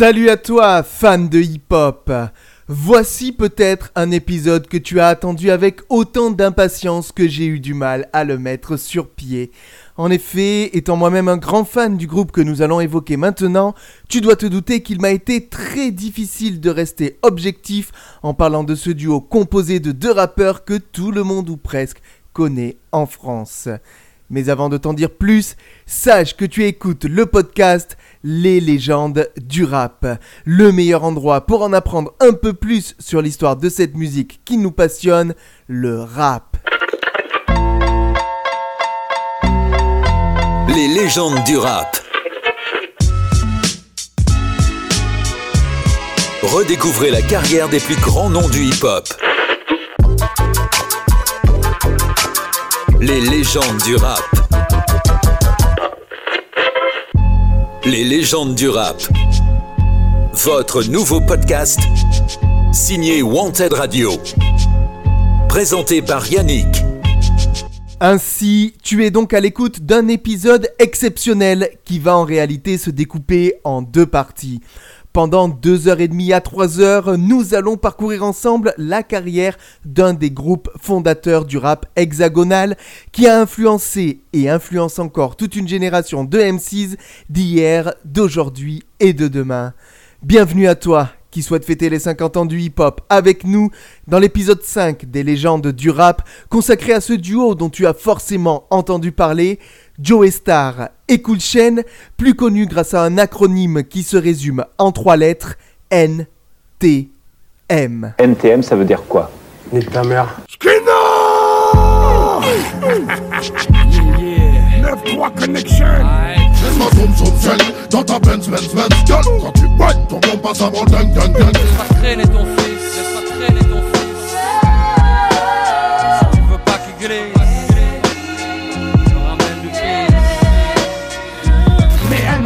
Salut à toi, fan de hip-hop. Voici peut-être un épisode que tu as attendu avec autant d'impatience que j'ai eu du mal à le mettre sur pied. En effet, étant moi-même un grand fan du groupe que nous allons évoquer maintenant, tu dois te douter qu'il m'a été très difficile de rester objectif en parlant de ce duo composé de deux rappeurs que tout le monde ou presque connaît en France. Mais avant de t'en dire plus, sache que tu écoutes le podcast Les légendes du rap, le meilleur endroit pour en apprendre un peu plus sur l'histoire de cette musique qui nous passionne, le rap. Les légendes du rap. Redécouvrez la carrière des plus grands noms du hip-hop. Les légendes du rap. Les légendes du rap. Votre nouveau podcast signé Wanted Radio. Présenté par Yannick. Ainsi, tu es donc à l'écoute d'un épisode exceptionnel qui va en réalité se découper en deux parties. Pendant deux heures et demie à trois heures, nous allons parcourir ensemble la carrière d'un des groupes fondateurs du rap hexagonal qui a influencé et influence encore toute une génération de MCs d'hier, d'aujourd'hui et de demain. Bienvenue à toi qui souhaite fêter les 50 ans du hip-hop avec nous dans l'épisode 5 des légendes du rap consacré à ce duo dont tu as forcément entendu parler, Joe Star et Cool Chain, plus connu grâce à un acronyme qui se résume en trois lettres NTM. NTM, ça veut dire quoi? Nique ta mère. 9-3 connection Laisse-moi zoom zoom seul dans ta Benz Benz Benz Gueule quand tu boites ton bon passe avant dun dun dun Laisse pas traîner ton fils, laisse pas traîner ton fils.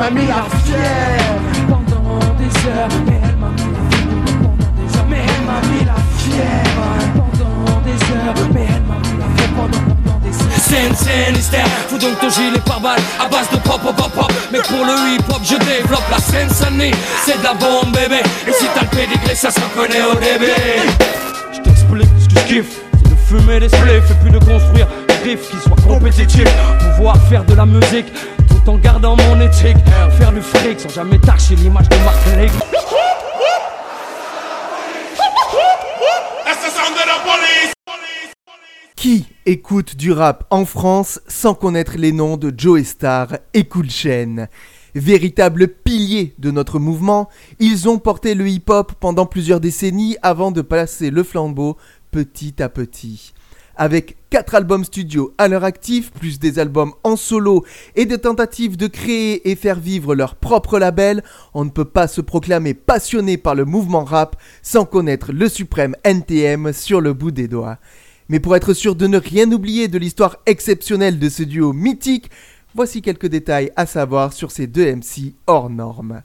M'a mis la fière pendant des heures. Mais elle m'a mis la fière pendant des heures. Mais elle m'a mis la fière pendant des heures. Mais elle m'a mis la fière pendant, pendant des heures. Scène, fous donc ton gilet par balle à base de pop, pop, pop, pop. Mais pour le hip hop, je développe la scène Sunny. C'est de la bombe, bébé. Et si t'as le pédigré, ça se reconnaît au début. Je t'explique ce que je kiffe. C'est de fumer des spliffs et puis de construire des riffs qui soient compétitifs. Pouvoir faire de la musique tout en gardant mon éthique. Faire du fric sans jamais tâcher l'image de Qui écoute du rap en France sans connaître les noms de Joe Star et Cool Chain? Véritables piliers de notre mouvement, ils ont porté le hip-hop pendant plusieurs décennies avant de passer le flambeau petit à petit. Avec 4 albums studio à leur actif, plus des albums en solo et des tentatives de créer et faire vivre leur propre label, on ne peut pas se proclamer passionné par le mouvement rap sans connaître le suprême NTM sur le bout des doigts. Mais pour être sûr de ne rien oublier de l'histoire exceptionnelle de ce duo mythique, voici quelques détails à savoir sur ces deux MC hors normes.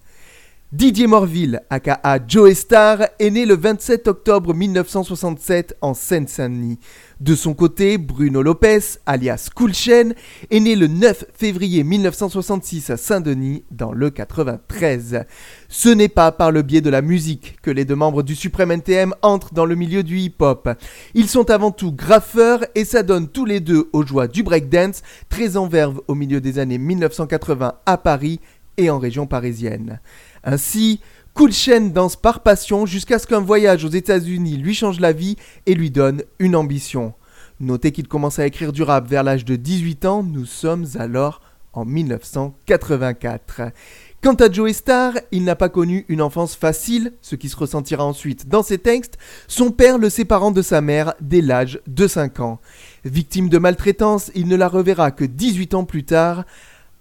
Didier Morville, aka Joe Star, est né le 27 octobre 1967 en Seine-Saint-Denis. De son côté, Bruno Lopez, alias Cool Chain, est né le 9 février 1966 à Saint-Denis, dans le 93. Ce n'est pas par le biais de la musique que les deux membres du Suprême NTM entrent dans le milieu du hip-hop. Ils sont avant tout graffeurs et s'adonnent tous les deux aux joies du breakdance, très en verve au milieu des années 1980 à Paris et en région parisienne. Ainsi, Cool Chain danse par passion jusqu'à ce qu'un voyage aux États-Unis lui change la vie et lui donne une ambition. Notez qu'il commence à écrire du rap vers l'âge de 18 ans, nous sommes alors en 1984. Quant à Joey Star, il n'a pas connu une enfance facile, ce qui se ressentira ensuite dans ses textes, son père le séparant de sa mère dès l'âge de 5 ans. Victime de maltraitance, il ne la reverra que 18 ans plus tard.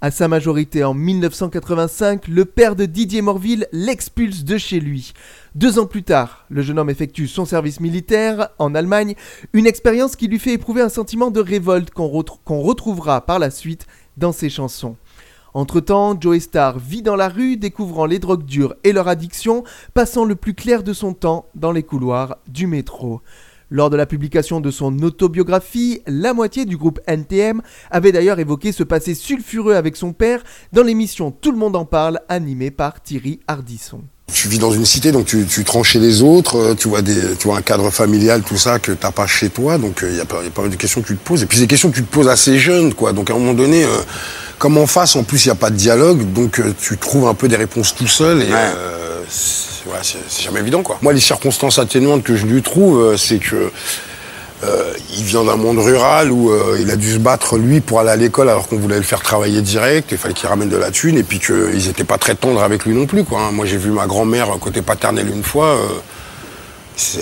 À sa majorité en 1985, le père de Didier Morville l'expulse de chez lui. Deux ans plus tard, le jeune homme effectue son service militaire en Allemagne, une expérience qui lui fait éprouver un sentiment de révolte qu'on retrou- qu'on retrouvera par la suite dans ses chansons. Entre-temps, Joey Star vit dans la rue, découvrant les drogues dures et leur addiction, passant le plus clair de son temps dans les couloirs du métro. Lors de la publication de son autobiographie, la moitié du groupe NTM avait d'ailleurs évoqué ce passé sulfureux avec son père dans l'émission Tout le monde en parle animée par Thierry Hardisson. Tu vis dans une cité, donc tu, tu te chez les autres, euh, tu vois, des, tu vois un cadre familial, tout ça, que t'as pas chez toi, donc il euh, y, a pas, y a pas mal de questions que tu te poses. Et puis des questions que tu te poses assez jeune, quoi. Donc à un moment donné, euh, comme en face, en plus, il n'y a pas de dialogue, donc tu trouves un peu des réponses tout seul, et c'est jamais évident, quoi. Moi, les circonstances atténuantes que je lui trouve, c'est que euh, il vient d'un monde rural où euh, il a dû se battre lui pour aller à l'école alors qu'on voulait le faire travailler direct, il fallait qu'il ramène de la thune et puis qu'ils n'étaient pas très tendres avec lui non plus. Hein. Moi j'ai vu ma grand-mère côté paternel une fois, euh,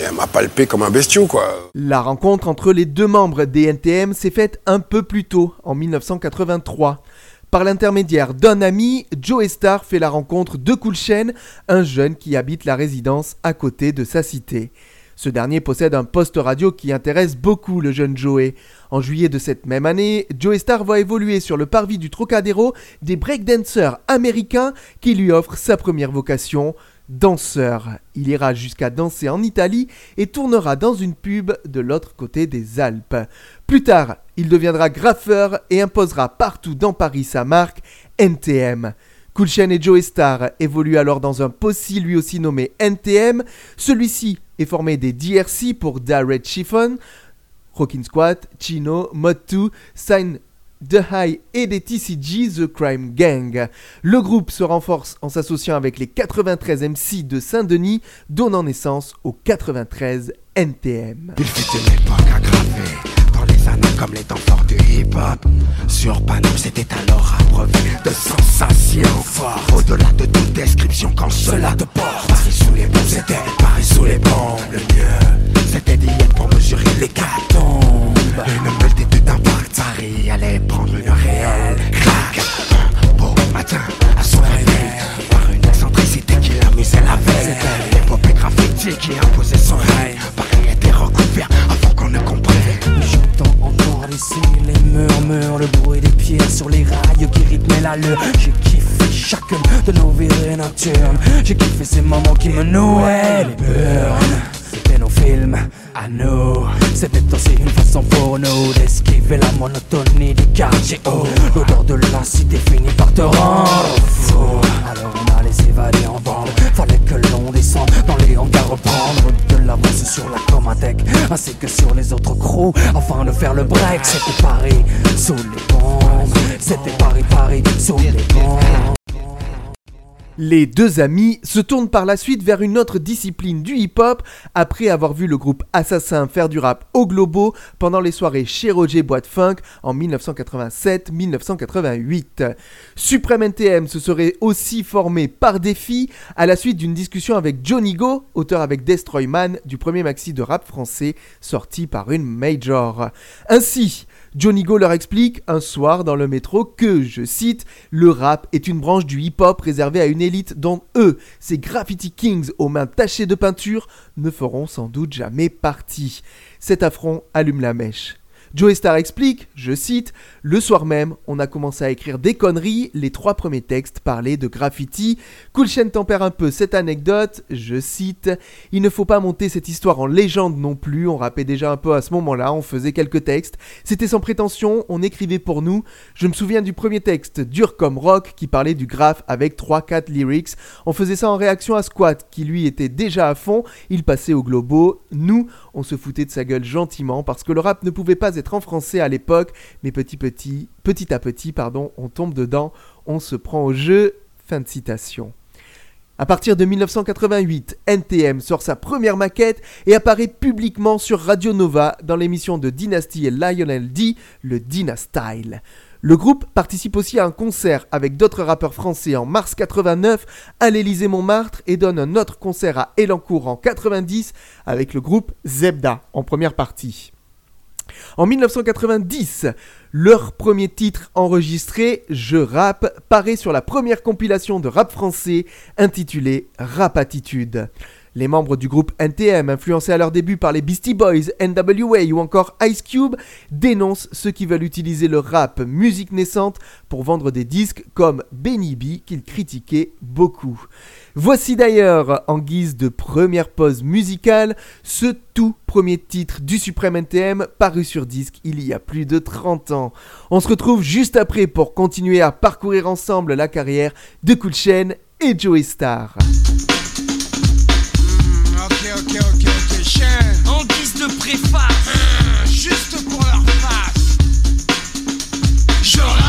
elle m'a palpé comme un bestiau. Quoi. La rencontre entre les deux membres des NTM s'est faite un peu plus tôt, en 1983. Par l'intermédiaire d'un ami, Joe Star fait la rencontre de Coolchen, un jeune qui habite la résidence à côté de sa cité. Ce dernier possède un poste radio qui intéresse beaucoup le jeune Joey. En juillet de cette même année, Joey Star va évoluer sur le parvis du Trocadéro des breakdancers américains qui lui offrent sa première vocation, danseur. Il ira jusqu'à danser en Italie et tournera dans une pub de l'autre côté des Alpes. Plus tard, il deviendra graffeur et imposera partout dans Paris sa marque NTM. Coolchen et Joey Star évoluent alors dans un posse lui aussi nommé NTM. Celui-ci est formé des DRC pour Red Chiffon, Rockin' Squat, Chino, Mod 2, Sign The High et des TCG The Crime Gang. Le groupe se renforce en s'associant avec les 93 MC de Saint-Denis, donnant naissance aux 93 NTM. Comme les temps forts du hip-hop. Sur Paname, c'était alors abreuvé de sensations fortes. Au-delà de toute description, quand cela te porte. Paris sous les bombes, c'était Paris sous les bombes. Le mieux, c'était d'y être pour mesurer les cartons. Une multitude d'impacts, Paris allait prendre une réelle claque. Un beau matin, à son réveil, par une excentricité qui l'amusait la veille. C'était l'épopée graffiti qui imposait son règne. Ici les murmures, le bruit des pieds sur les rails qui rythmaient l'allure. J'ai kiffé chacune de nos virées nocturnes. J'ai kiffé ces moments qui me nouaient les burns. Nos films à nous. C'était aussi une façon pour nous d'esquiver la monotonie du quartier haut. L'odeur de la cité finit par te rendre fou. Alors on allait s'évader en bande. Fallait que l'on descende dans les hangars, reprendre de l'avance sur la Comatec ainsi que sur les autres crews afin de faire le break. C'était Paris sous les bombes. C'était Paris, Paris sous les bombes. Les deux amis se tournent par la suite vers une autre discipline du hip-hop après avoir vu le groupe Assassin faire du rap au Globo pendant les soirées chez Roger Boîte Funk en 1987-1988. Supreme NTM se serait aussi formé par défi à la suite d'une discussion avec Johnny Go, auteur avec Destroyman du premier maxi de rap français sorti par une major. Ainsi, Johnny Go leur explique un soir dans le métro que, je cite, le rap est une branche du hip-hop réservée à une élite dont eux, ces graffiti kings aux mains tachées de peinture, ne feront sans doute jamais partie. Cet affront allume la mèche. Joey Star explique, je cite, Le soir même, on a commencé à écrire des conneries, les trois premiers textes parlaient de graffiti. Coolchen tempère un peu cette anecdote, je cite, Il ne faut pas monter cette histoire en légende non plus, on rappait déjà un peu à ce moment-là, on faisait quelques textes, c'était sans prétention, on écrivait pour nous. Je me souviens du premier texte, dur comme rock, qui parlait du graphe avec 3-4 lyrics. On faisait ça en réaction à Squat, qui lui était déjà à fond, il passait au globo. Nous, on se foutait de sa gueule gentiment parce que le rap ne pouvait pas être en français à l'époque, mais petit petit, petit à petit, pardon, on tombe dedans, on se prend au jeu. Fin de citation. À partir de 1988, NTM sort sa première maquette et apparaît publiquement sur Radio Nova dans l'émission de Dynasty et Lionel D, le Dynastyle. Le groupe participe aussi à un concert avec d'autres rappeurs français en mars 89 à l'Élysée Montmartre et donne un autre concert à Elancourt en 90 avec le groupe Zebda en première partie. En 1990, leur premier titre enregistré, Je rappe, paraît sur la première compilation de rap français intitulée Rap Attitude. Les membres du groupe NTM, influencés à leur début par les Beastie Boys, NWA ou encore Ice Cube, dénoncent ceux qui veulent utiliser le rap, musique naissante, pour vendre des disques comme Benny B qu'ils critiquaient beaucoup. Voici d'ailleurs, en guise de première pause musicale, ce tout premier titre du Suprême NTM paru sur disque il y a plus de 30 ans. On se retrouve juste après pour continuer à parcourir ensemble la carrière de Cool Chain et Joey Star. Ok, ok, ok, ok, chaîne. En guise de préface, Juste pour leur face. Je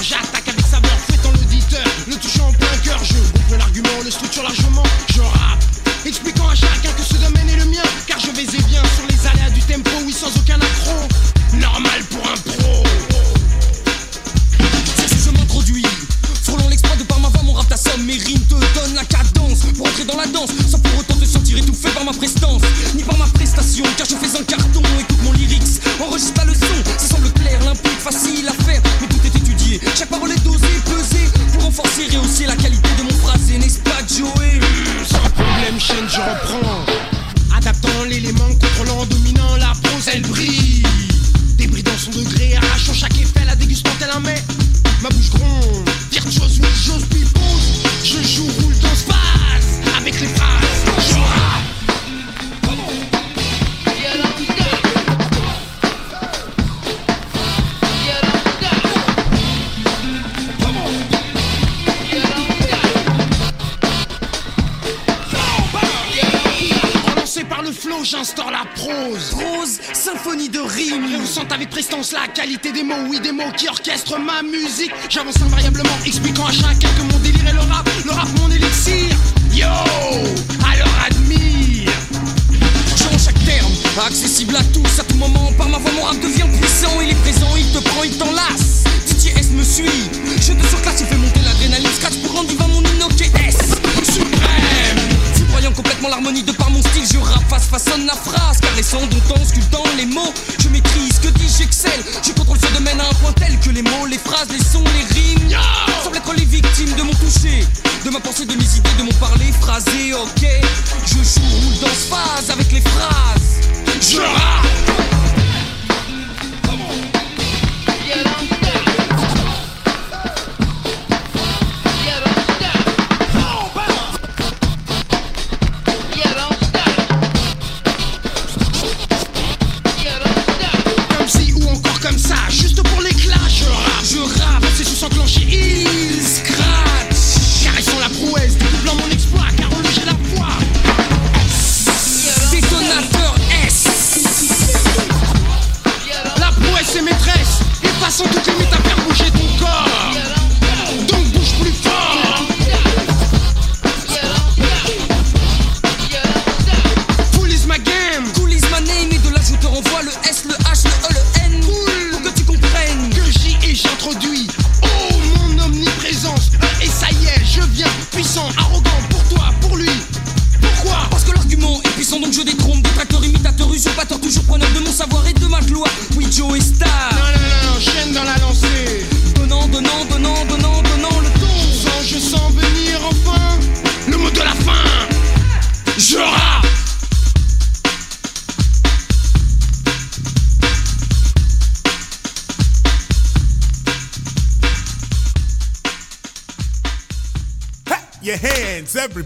j'attaque avec saveur, fouettant l'auditeur, le touchant en plein cœur, je gonfle l'argument, le structure largement, je rappe, expliquant à chacun que ce domaine est le mien, car je vais et viens sur les aléas du tempo, oui sans aucun accro, normal pour un pro. T'assomme, mes rimes te donnent la cadence pour entrer dans la danse, sans pour autant te sentir étouffé par ma prestance, ni par ma prestation, car je fais un carton. Écoute mon lyrics, enregistre la leçon, ça semble clair, limpide, facile à faire, mais tout est étudié. Chaque parole est dosée, pesée, qui orchestrent ma musique. J'avance invariablement, expliquant à chacun que mon délire est le rap, le rap mon élixir. Yo, alors admire. Selon chaque terme, accessible à tous, à tout moment. Par ma voix, mon rap devient puissant. Il est présent, il te prend, il t'enlace. DJ S me suit.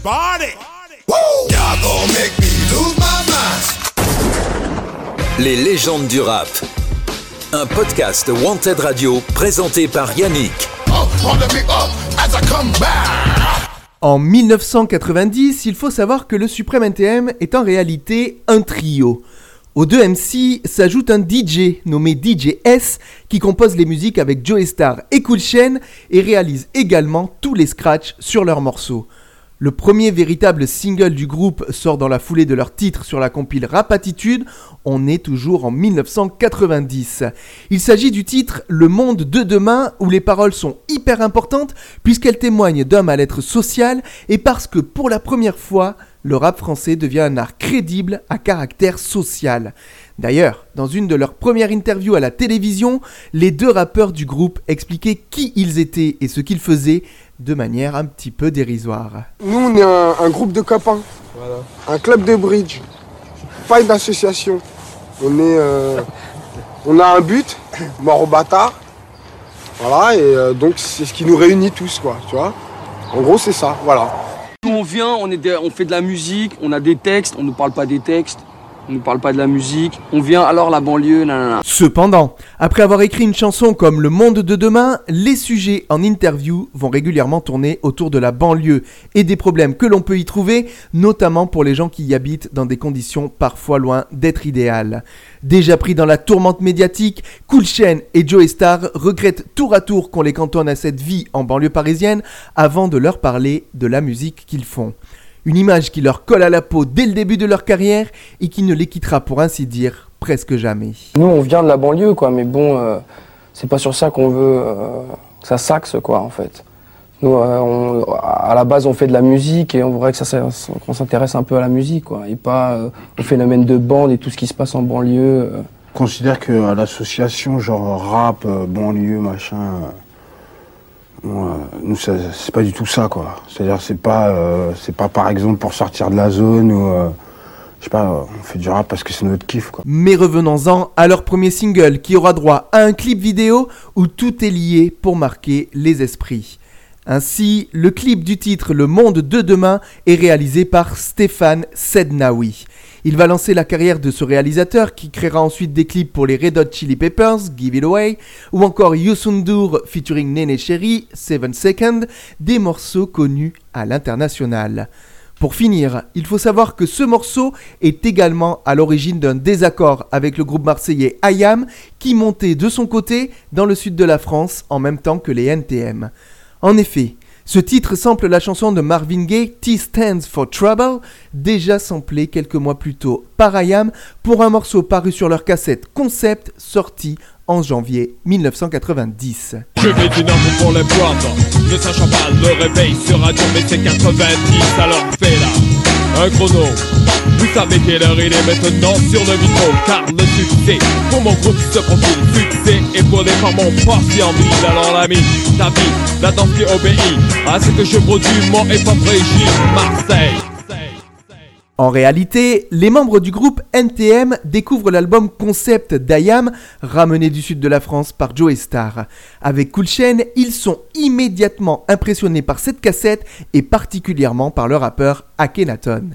Hands, everybody. Y'all gon' make me lose my mind. Les légendes du rap. Un podcast Wanted Radio présenté par Yannick. Up on the big up as I come back. En 1990, il faut savoir que le Suprême NTM est en réalité un trio. Aux deux MC s'ajoute un DJ nommé DJ S qui compose les musiques avec Joey Star et Cool Chain et réalise également tous les scratchs sur leurs morceaux. Le premier véritable single du groupe sort dans la foulée de leur titre sur la compile Rap Attitude, on est toujours en 1990. Il s'agit du titre Le monde de demain où les paroles sont hyper importantes puisqu'elles témoignent d'un mal-être social et parce que pour la première fois, le rap français devient un art crédible à caractère social. D'ailleurs, dans une de leurs premières interviews à la télévision, les deux rappeurs du groupe expliquaient qui ils étaient et ce qu'ils faisaient de manière un petit peu dérisoire. Nous, on est un, un groupe de copains. Un club de bridge. Pas une association. On est. euh, on a un but, mort au bâtard. Voilà, et euh, donc c'est ce qui nous réunit tous, quoi, tu vois. En gros, c'est ça, voilà. Nous on vient, on, est des- on fait de la musique, on a des textes, on ne parle pas des textes, on ne parle pas de la musique. On vient alors la banlieue, nanana. Cependant, après avoir écrit une chanson comme Le Monde de demain, les sujets en interview vont régulièrement tourner autour de la banlieue et des problèmes que l'on peut y trouver, notamment pour les gens qui y habitent dans des conditions parfois loin d'être idéales. Déjà pris dans la tourmente médiatique, Cool Chain et Joey Star regrettent tour à tour qu'on les cantonne à cette vie en banlieue parisienne avant de leur parler de la musique qu'ils font. Une image qui leur colle à la peau dès le début de leur carrière et qui ne les quittera pour ainsi dire presque jamais. Nous on vient de la banlieue quoi, mais bon, euh, c'est pas sur ça qu'on veut euh, que ça s'axe quoi en fait. Nous, euh, on- à la base, on fait de la musique et on voudrait que ça, ça- qu'on s'intéresse un peu à la musique, quoi, et pas euh, au phénomène de bande et tout ce qui se passe en banlieue. euh. Je considère que l'association genre rap, banlieue, machin, nous c'est pas du tout ça quoi. C'est-à-dire c'est pas euh, pas par exemple pour sortir de la zone ou euh, je sais pas, on fait du rap parce que c'est notre kiff quoi. Mais revenons-en à leur premier single qui aura droit à un clip vidéo où tout est lié pour marquer les esprits. Ainsi, le clip du titre Le Monde de demain est réalisé par Stéphane Sednaoui. Il va lancer la carrière de ce réalisateur qui créera ensuite des clips pour les Red Hot Chili Peppers, Give It Away, ou encore Youssoundour featuring Nene Cherry, Seven Second, des morceaux connus à l'international. Pour finir, il faut savoir que ce morceau est également à l'origine d'un désaccord avec le groupe marseillais IAM qui montait de son côté dans le sud de la France en même temps que les NTM. En effet, ce titre sample la chanson de Marvin Gaye T Stands for Trouble, déjà samplée quelques mois plus tôt par IAM pour un morceau paru sur leur cassette Concept sorti en janvier 1990. Je vais pour les boîtes Ne sachant pas le réveil mais c'est 90 alors fais Un chrono. Vous savez quelle heure il est maintenant sur le micro Car le succès pour mon groupe se profile. Succès épaulé par mon poste en ville Alors l'ami, ta vie, la danse qui obéit À ce que je produis mon hip-hop Marseille En réalité, les membres du groupe NTM découvrent l'album concept d'IAM, ramené du sud de la France par Joey Star. Avec Cool Chain, ils sont immédiatement impressionnés par cette cassette et particulièrement par le rappeur Akhenaton.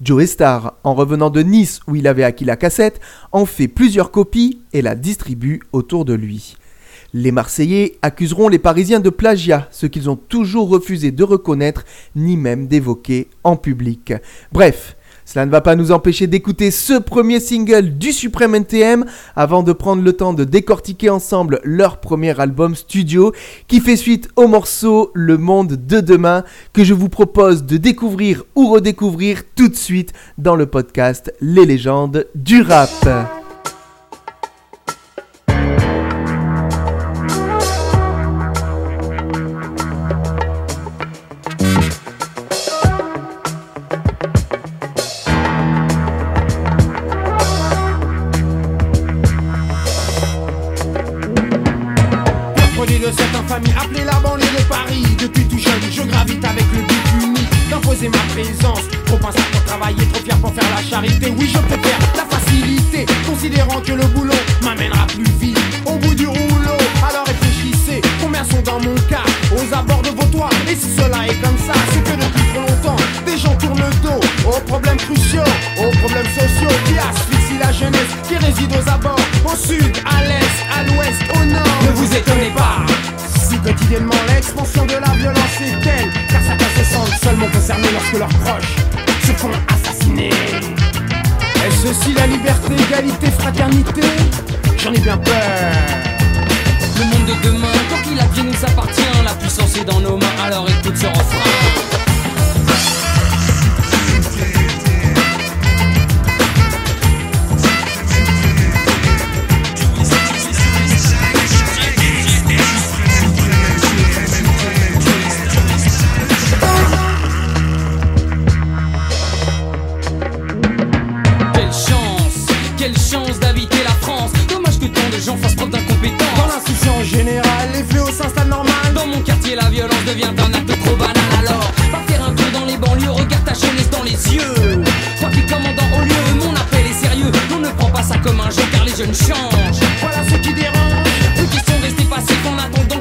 Joey Star, en revenant de Nice où il avait acquis la cassette, en fait plusieurs copies et la distribue autour de lui. Les Marseillais accuseront les Parisiens de plagiat, ce qu'ils ont toujours refusé de reconnaître ni même d'évoquer en public. Bref, cela ne va pas nous empêcher d'écouter ce premier single du Suprême NTM avant de prendre le temps de décortiquer ensemble leur premier album studio qui fait suite au morceau Le Monde de demain que je vous propose de découvrir ou redécouvrir tout de suite dans le podcast Les légendes du rap. Charité Oui je préfère la facilité Considérant que le boulot m'amènera plus vite. Au bout du rouleau Alors réfléchissez Combien sont dans mon cas Aux abords de vos toits. Et si cela est comme ça C'est que depuis trop longtemps Des gens tournent le dos Aux problèmes cruciaux Aux problèmes sociaux Qui asphyxient la jeunesse Qui réside aux abords Au sud, à l'est, à l'ouest, au nord. Ne vous étonnez pas si quotidiennement l'expansion de la violence est telle Car certains se sentent seulement concernés lorsque leurs proches se font assassiner ceci la liberté, égalité, fraternité. J'en ai bien peur. Le monde de demain, tant qu'il advient nous appartient La puissance est dans nos mains, alors écoute ce refrain d'habiter la France. Dommage que tant de gens fassent preuve d'incompétence. Dans l'insouciance générale, les fléaux s'installent normal. Dans mon quartier, la violence devient un acte trop banal. Alors, va faire un tour dans les banlieues, regarde ta jeunesse dans les yeux. Toi qui commandant au lieu, mon appel est sérieux. On ne prend pas ça comme un jeu car les jeunes changent. Voilà ce qui dérange. Plus qui de restés passif en attendant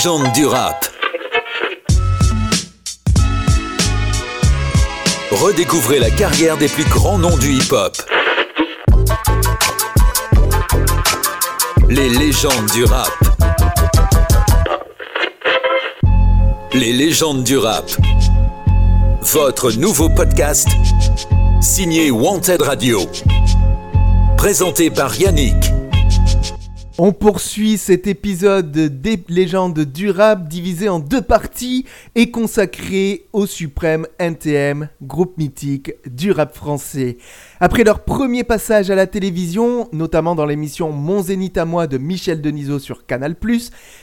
Les légendes du rap. Redécouvrez la carrière des plus grands noms du hip-hop. Les légendes du rap. Les légendes du rap. Votre nouveau podcast signé Wanted Radio. Présenté par Yannick. On poursuit cet épisode des légendes du rap divisé en deux parties et consacré au suprême NTM, groupe mythique du rap français. Après leur premier passage à la télévision, notamment dans l'émission Mon Zénith à moi de Michel Denisot sur Canal+,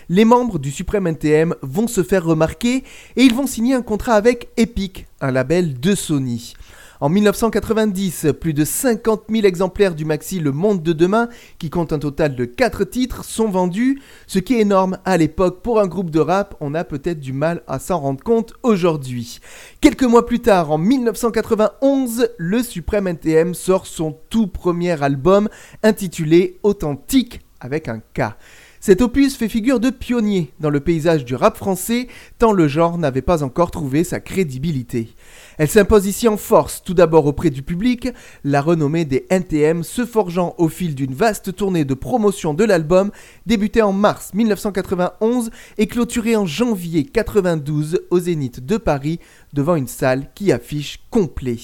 les membres du suprême NTM vont se faire remarquer et ils vont signer un contrat avec Epic, un label de Sony. En 1990, plus de 50 000 exemplaires du maxi Le Monde de Demain, qui compte un total de 4 titres, sont vendus, ce qui est énorme à l'époque pour un groupe de rap, on a peut-être du mal à s'en rendre compte aujourd'hui. Quelques mois plus tard, en 1991, le Suprême NTM sort son tout premier album intitulé Authentique avec un K. Cet opus fait figure de pionnier dans le paysage du rap français, tant le genre n'avait pas encore trouvé sa crédibilité. Elle s'impose ici en force, tout d'abord auprès du public, la renommée des NTM se forgeant au fil d'une vaste tournée de promotion de l'album, débutée en mars 1991 et clôturée en janvier 92 au Zénith de Paris, devant une salle qui affiche complet.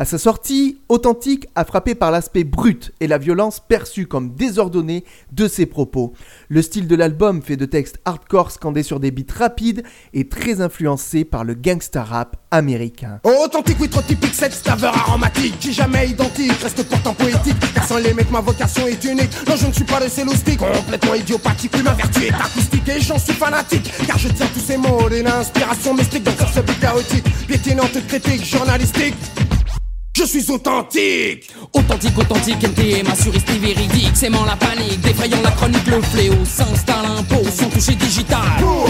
À sa sortie, Authentique a frappé par l'aspect brut et la violence perçue comme désordonnée de ses propos. Le style de l'album fait de textes hardcore scandés sur des beats rapides et très influencé par le gangsta rap américain. Oh, authentique, oui, trop typique, cette saveur aromatique. Qui jamais identique, reste pourtant poétique. Car sans les mecs, ma vocation est unique. Non, je ne suis pas le céloustique, complètement idiopathique Oui, ma vertu est acoustique et j'en suis fanatique. Car je tiens tous ces mots d'une inspiration mystique Donc ce beat chaotique, piétinante critique journalistique je suis authentique. Authentique, authentique, NTM, assuriste et véridique. Sémant la panique, défrayant la chronique, le fléau S'installe impôt, son toucher digital.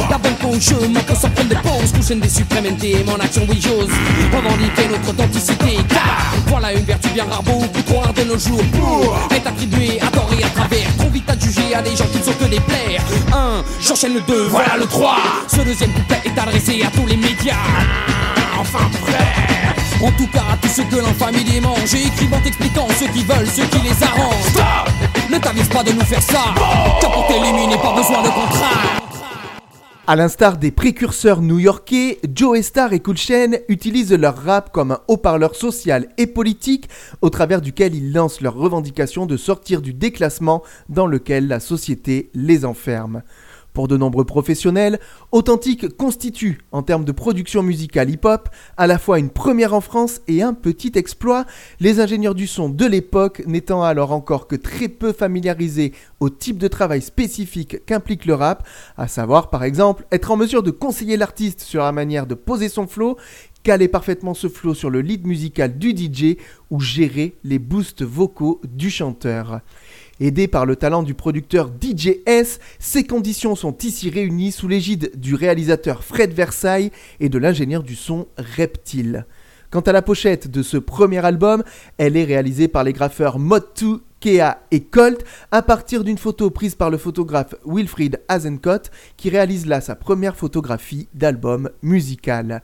La banque au jeu, manque sans prendre des pauses. Couchaine des suprêmes NTM en action, oui j'ose. Revendiquer notre authenticité Car voilà une vertu bien rare, beaucoup trop rare de nos jours. Pour être attribuée à tort et à travers. Trop vite à juger à des gens qui ne sont que des plaires. 1, j'enchaîne le 2, voilà le 3 Ce deuxième couplet est adressé à tous les médias. Enfin prêt En tout cas à tous ceux que l'infamie démange Et écrivant expliquant ceux qui veulent, ceux qui les arrangent Stop pas de nous faire ça. Car pour t'éliminer, pas besoin de contrat. À l'instar des précurseurs new-yorkais, Joe Star et Cool utilisent leur rap comme un haut-parleur social et politique au travers duquel ils lancent leur revendication de sortir du déclassement dans lequel la société les enferme. Pour de nombreux professionnels, Authentique constitue, en termes de production musicale hip-hop, à la fois une première en France et un petit exploit, les ingénieurs du son de l'époque n'étant alors encore que très peu familiarisés au type de travail spécifique qu'implique le rap, à savoir par exemple être en mesure de conseiller l'artiste sur la manière de poser son flow, caler parfaitement ce flow sur le lead musical du DJ ou gérer les boosts vocaux du chanteur. Aidé par le talent du producteur DJ S, ces conditions sont ici réunies sous l'égide du réalisateur Fred Versailles et de l'ingénieur du son Reptile. Quant à la pochette de ce premier album, elle est réalisée par les graffeurs Mod2, Kea et Colt à partir d'une photo prise par le photographe Wilfried Hazencott qui réalise là sa première photographie d'album musical.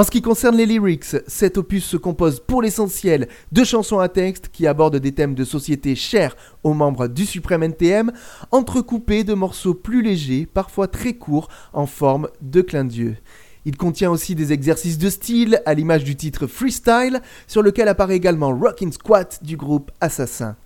En ce qui concerne les lyrics, cet opus se compose pour l'essentiel de chansons à texte qui abordent des thèmes de société chers aux membres du Suprême NTM, entrecoupés de morceaux plus légers, parfois très courts, en forme de clin d'yeux. Il contient aussi des exercices de style, à l'image du titre Freestyle, sur lequel apparaît également Rockin' Squat du groupe Assassin.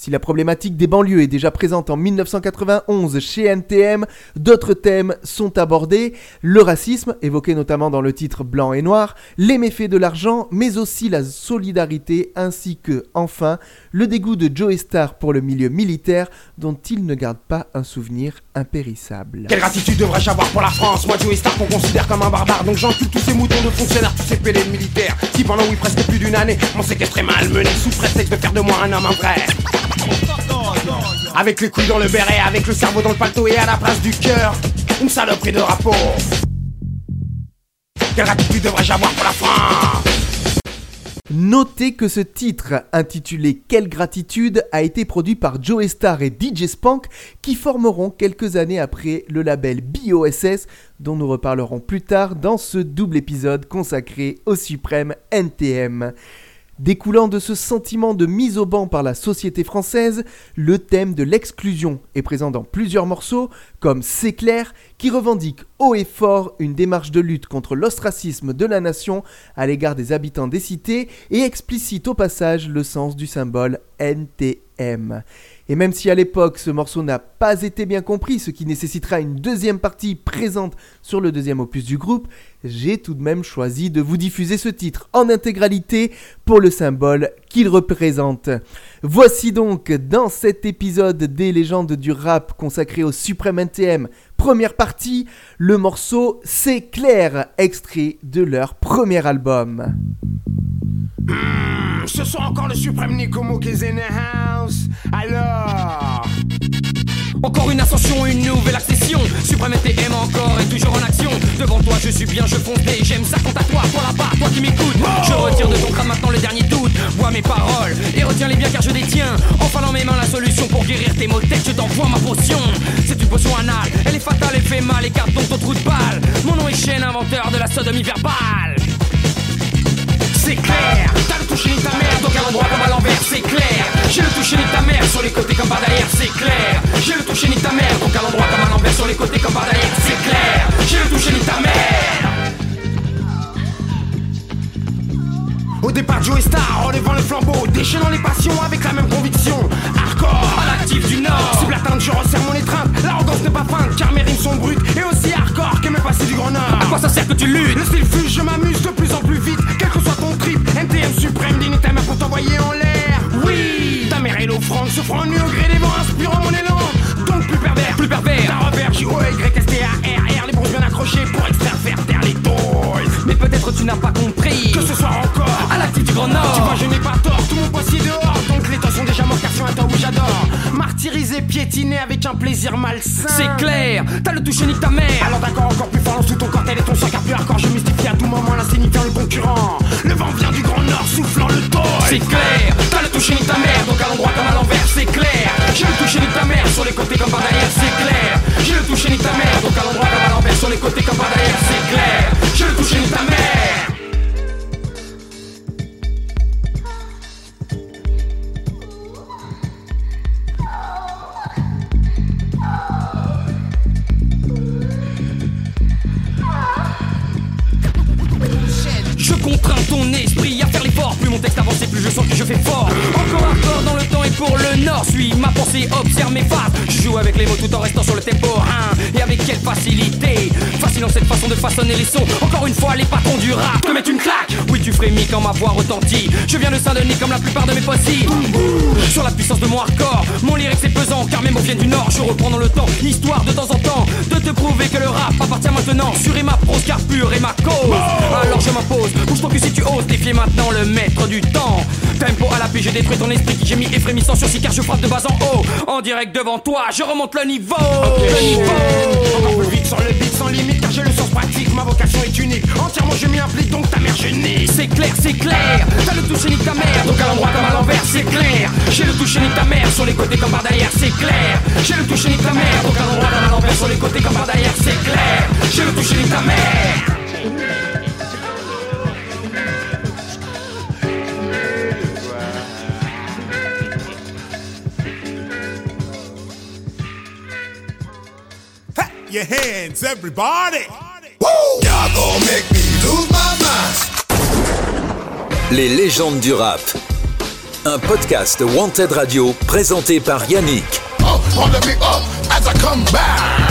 Si la problématique des banlieues est déjà présente en 1991 chez NTM, d'autres thèmes sont abordés, le racisme, évoqué notamment dans le titre Blanc et Noir, les méfaits de l'argent, mais aussi la solidarité, ainsi que, enfin, le dégoût de Joe Star pour le milieu militaire, dont il ne garde pas un souvenir impérissable. Quelle gratitude devrais-je avoir pour la France? Moi Joe Star qu'on considère comme un barbare Donc j'encule tous ces moutons de fonctionnaires, tous ces pélés militaires Qui pendant oui presque plus d'une année m'ont séquestré malmené Sous prétexte de faire de moi un homme vrai avec les couilles dans le béret, avec le cerveau dans le paletot et à la place du cœur, une saloperie de rapport. Quelle gratitude devrais-je avoir pour la France? Notez que ce titre, intitulé Quelle gratitude, a été produit par Joe Star et DJ Spank, qui formeront quelques années après le label BOSS, dont nous reparlerons plus tard dans ce double épisode consacré au suprême NTM. Découlant de ce sentiment de mise au banc par la société française, le thème de l'exclusion est présent dans plusieurs morceaux, comme C'est clair, qui revendique haut et fort une démarche de lutte contre l'ostracisme de la nation à l'égard des habitants des cités et explicite au passage le sens du symbole NTM. Et même si à l'époque ce morceau n'a pas été bien compris, ce qui nécessitera une deuxième partie présente sur le deuxième opus du groupe, j'ai tout de même choisi de vous diffuser ce titre en intégralité pour le symbole qu'il représente. Voici donc dans cet épisode des légendes du rap consacré au suprême NTM, première partie, le morceau C'est clair, extrait de leur premier album. Hmm, ce soir encore le suprême. Alors. Encore une ascension, une nouvelle accession. Suprême TM encore et toujours en action. Devant toi, je suis bien, je fonce et j'aime ça quant à toi. Toi là-bas, toi qui m'écoutes. Je retire de ton crâne maintenant le dernier doute. Vois mes paroles et retiens-les bien car je détiens. Enfin dans mes mains la solution pour guérir tes maux de tête. Je t'envoie ma potion. C'est une potion anale. Elle est fatale, elle fait mal. Écarte donc ton trou de balle. Mon nom est Chaîne, inventeur de la sodomie verbale c'est clair T'as le toucher ni ta mère, donc à l'endroit comme à l'envers, c'est clair J'ai le toucher ni ta mère, sur les côtés comme par derrière, c'est clair J'ai le toucher ni ta mère, donc à l'endroit comme à l'envers, sur les côtés comme par derrière, c'est clair J'ai le toucher ni ta mère Au départ, Joe Star, relevant le flambeau, déchaînant les passions avec la même conviction. Hardcore, à l'actif du Nord. Cible atteinte, je resserre mon étreinte. L'arrogance n'est pas feinte, car mes rimes sont brutes et aussi hardcore que mes passés du Grand Nord. À quoi ça sert que tu luttes? Le style fuse, je m'amuse de plus en plus vite, quel que soit ton trip. NTM suprême, digne ta mère pour t'envoyer en l'air. Oui, ta mère est l'offrande, souffrant nu au gré des vents, inspirant mon élan. Donc plus pervers, plus pervers. Ta revers, J O Y S T A R R, les bronzes bien accrochés pour extraire faire taire les peut-être tu n'as pas compris que ce soir encore à l'actif du Grand Nord. Tu vois, je n'ai pas tort, tout mon poissier dehors. Donc les temps sont déjà morts car sur un temps où j'adore. Martyrisé, piétiné avec un plaisir malsain. C'est clair, t'as le toucher ni ta mère. Alors d'accord, encore plus fort, lance tout ton corps, tel est ton sang car plus hardcore. Je mystifie à tout moment l'insignifiant, le concurrent. Le vent vient du Grand Nord, soufflant le toy. C'est clair, t'as le toucher ni ta mère. Donc à l'endroit comme à l'envers, c'est clair. J'ai le toucher ni ta mère, sur les côtés comme par derrière, c'est clair. J'ai le toucher ni ta mère, donc à l'endroit comme à l'envers, sur les côtés comme par derrière, c'est clair. J'ai le toucher ni ta mère. Je contrains ton esprit à faire l'effort. Plus mon texte avance, plus je sens que je fais fort. Alors suis ma pensée, observe mes phases. Je joue avec les mots tout en restant sur le tempo. Hein, et avec quelle facilité. Fascinant cette façon de façonner les sons. Encore une fois, les patrons du rap te mettent une claque. Oui, tu frémis quand ma voix retentit. Je viens de Saint-Denis comme la plupart de mes possibles. Sur la puissance de mon hardcore, mon lyrique c'est pesant car mes mots viennent du nord. Je reprends dans le temps, histoire de temps en temps de te prouver que le rap appartient maintenant. Sur et ma prose car pure et ma cause. Alors je m'impose, bouge-toi que si tu oses défier maintenant le maître du temps. Tempo à l'appui, j'ai détruit ton esprit qui j'ai mis et frémissant sur car je frappe de bas en haut. En direct devant toi, je remonte le niveau. Le niveau. Encore plus vite sur le beat sans limite car j'ai le sens pratique, ma vocation est unique. Entièrement je m'y implique donc ta mère je nie. C'est clair, c'est clair. T'as le toucher ni ta mère, donc à l'endroit comme à l'envers, c'est clair. J'ai le toucher ni ta mère, sur les côtés comme par derrière, c'est clair. J'ai le toucher ni ta mère, donc à l'endroit comme à l'envers, sur les côtés comme par derrière, c'est clair. J'ai le toucher ni ta mère. Your hands, everybody. Y'all gon' make me lose my mind. Les légendes du rap. Un podcast Wanted Radio présenté par Yannick. Oh, hold me up as I come back.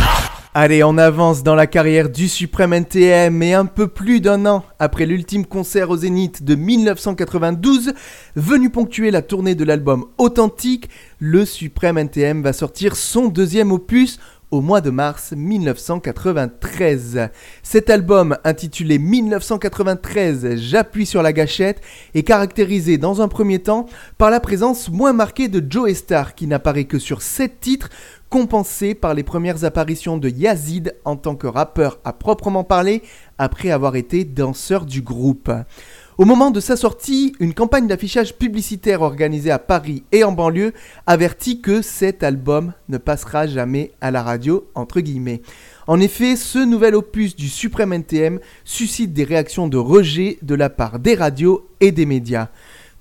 Allez, on avance dans la carrière du Suprême NTM et un peu plus d'un an après l'ultime concert au Zénith de 1992, venu ponctuer la tournée de l'album Authentique, le Suprême NTM va sortir son deuxième opus au mois de mars 1993. Cet album, intitulé 1993 J'appuie sur la gâchette, est caractérisé dans un premier temps par la présence moins marquée de Joe Star qui n'apparaît que sur 7 titres, compensé par les premières apparitions de Yazid en tant que rappeur à proprement parler après avoir été danseur du groupe. Au moment de sa sortie, une campagne d'affichage publicitaire organisée à Paris et en banlieue avertit que cet album ne passera jamais à la radio. En effet, ce nouvel opus du Suprême NTM suscite des réactions de rejet de la part des radios et des médias.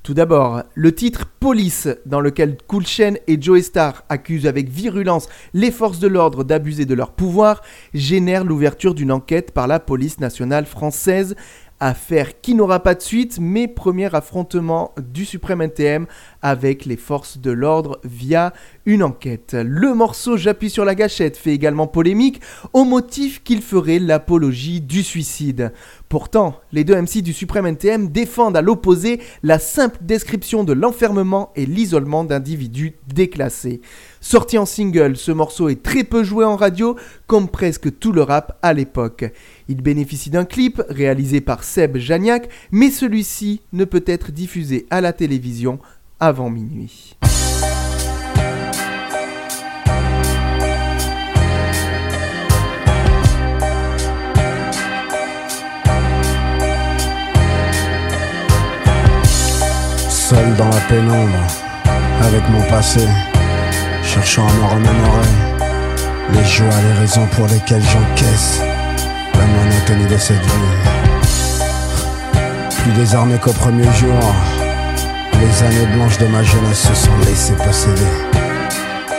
Tout d'abord, le titre Police, dans lequel Cool Chain et Joe Star accusent avec virulence les forces de l'ordre d'abuser de leur pouvoir, génère l'ouverture d'une enquête par la police nationale française. Affaire qui n'aura pas de suite, mais premier affrontement du Suprême NTM avec les forces de l'ordre via une enquête. Le morceau J'appuie sur la gâchette fait également polémique au motif qu'il ferait l'apologie du suicide. Pourtant, les deux MC du Suprême NTM défendent à l'opposé la simple description de l'enfermement et l'isolement d'individus déclassés. Sorti en single, ce morceau est très peu joué en radio, comme presque tout le rap à l'époque. Il bénéficie d'un clip réalisé par Seb Janiak, mais celui-ci ne peut être diffusé à la télévision avant minuit. Seul dans la pénombre, avec mon passé, cherchant à me remémorer les joies, les raisons pour lesquelles j'encaisse de cette vie. Plus désarmé qu'au premier jour, les années blanches de ma jeunesse se sont laissées posséder.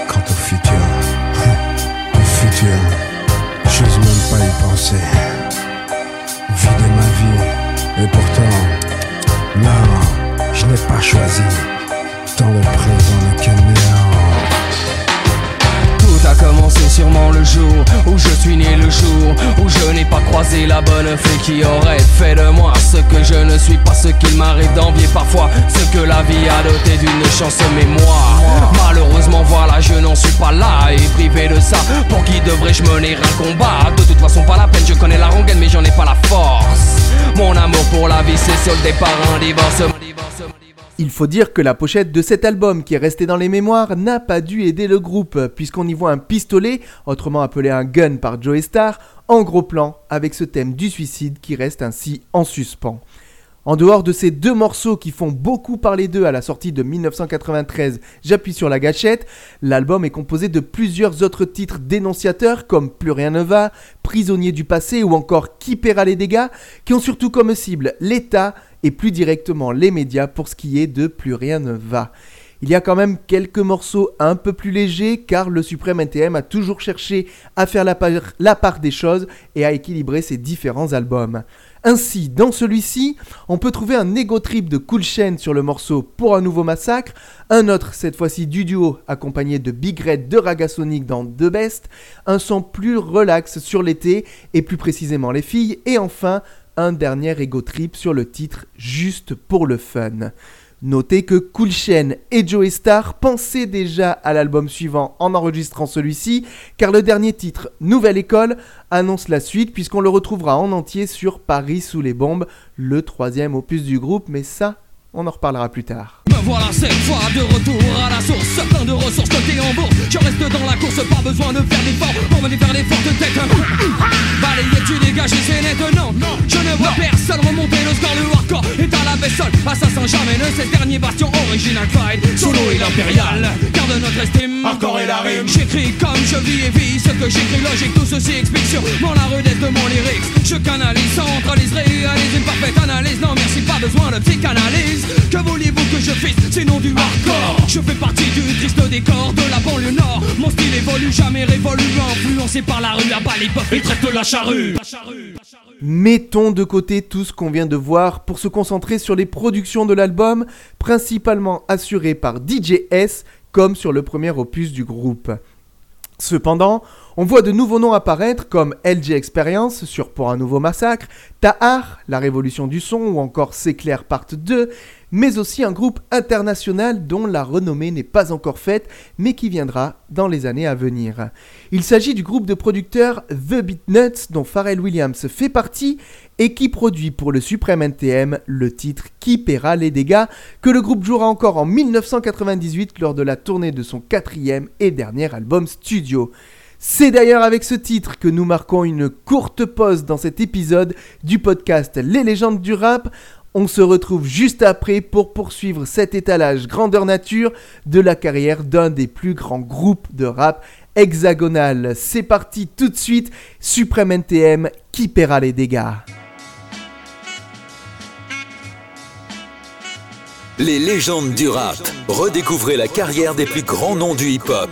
Quant au futur, le futur, j'ose même pas y penser. Vider ma vie, et pourtant, non, je n'ai pas choisi. Dans le présent n'est. Tout a commencé sûrement le jour où je suis né, le jour où je n'ai pas croisé la bonne fée qui aurait fait de moi ce que je ne suis pas, ce qu'il m'arrive d'envier parfois, ce que la vie a doté d'une chance mémoire. Malheureusement, voilà, je n'en suis pas là et privé de ça. Pour qui devrais-je mener un combat? De toute façon, pas la peine, je connais la rengaine, mais j'en ai pas la force. Mon amour pour la vie, c'est soldé par un divorce. Il faut dire que la pochette de cet album, qui est resté dans les mémoires, n'a pas dû aider le groupe, puisqu'on y voit un pistolet, autrement appelé un gun par Joe Star, en gros plan, avec ce thème du suicide qui reste ainsi en suspens. En dehors de ces deux morceaux qui font beaucoup parler d'eux à la sortie de 1993, J'appuie sur la gâchette, l'album est composé de plusieurs autres titres dénonciateurs comme Plus rien ne va, Prisonnier du passé ou encore Qui paiera les dégâts, qui ont surtout comme cible l'État et plus directement les médias pour ce qui est de Plus rien ne va. Il y a quand même quelques morceaux un peu plus légers car le Suprême NTM a toujours cherché à faire la part, des choses et à équilibrer ses différents albums. Ainsi, dans celui-ci, on peut trouver un ego trip de Cool Chain sur le morceau Pour un nouveau massacre, un autre, cette fois-ci du duo, accompagné de Big Red de Ragasonic dans The Best, un son plus relax sur l'été, et plus précisément les filles, et enfin, un dernier ego trip sur le titre Juste pour le fun. Notez que Cool Chain et Joey Star pensaient déjà à l'album suivant en enregistrant celui-ci, car le dernier titre, Nouvelle École, annonce la suite puisqu'on le retrouvera en entier sur Paris sous les bombes, le troisième opus du groupe, mais ça, on en reparlera plus tard. Me voilà cette fois de retour à la source. Plein de ressources côté en bourse. Je reste dans la course, pas besoin de faire d'efforts Pour venir faire l'effort de tête Balayé tu dégages et c'est net. Non, non Je ne vois personne remonter le score. Le hardcore est à la vaisselle Assassin jamais ne ce dernier bastion original fight Solo et l'impérial. Garde notre estime. Encore et la rime. J'écris comme je vis et vis Ce que j'écris. Logique tout ceci explique sur mon la rudesse de mon lyrics. Je canalise, centralise, réalise une parfaite analyse. Non merci pas besoin de psychanalyse. Que vouliez-vous que je fisse sinon du hardcore. Je fais partie du triste décor de la banlieue nord. Mon style évolue jamais révolu Influencé par la rue à bas les et traite la charrue. Mettons de côté tout ce qu'on vient de voir pour se concentrer sur les productions de l'album, principalement assurées par DJ S, comme sur le premier opus du groupe. Cependant, on voit de nouveaux noms apparaître comme LG Experience sur Pour un nouveau massacre, Tahar, La révolution du son ou encore S'éclair Part 2, mais aussi un groupe international dont la renommée n'est pas encore faite, mais qui viendra dans les années à venir. Il s'agit du groupe de producteurs The Beatnuts dont Pharrell Williams fait partie et qui produit pour le Supreme NTM le titre Qui paiera les dégâts que le groupe jouera encore en 1998 lors de la tournée de son quatrième et dernier album studio. C'est d'ailleurs avec ce titre que nous marquons une courte pause dans cet épisode du podcast Les légendes du rap. On se retrouve juste après pour poursuivre cet étalage grandeur nature de la carrière d'un des plus grands groupes de rap hexagonal. C'est parti tout de suite, Supreme NTM qui paiera les dégâts. Les légendes du rap. Redécouvrez la carrière des plus grands noms du hip-hop.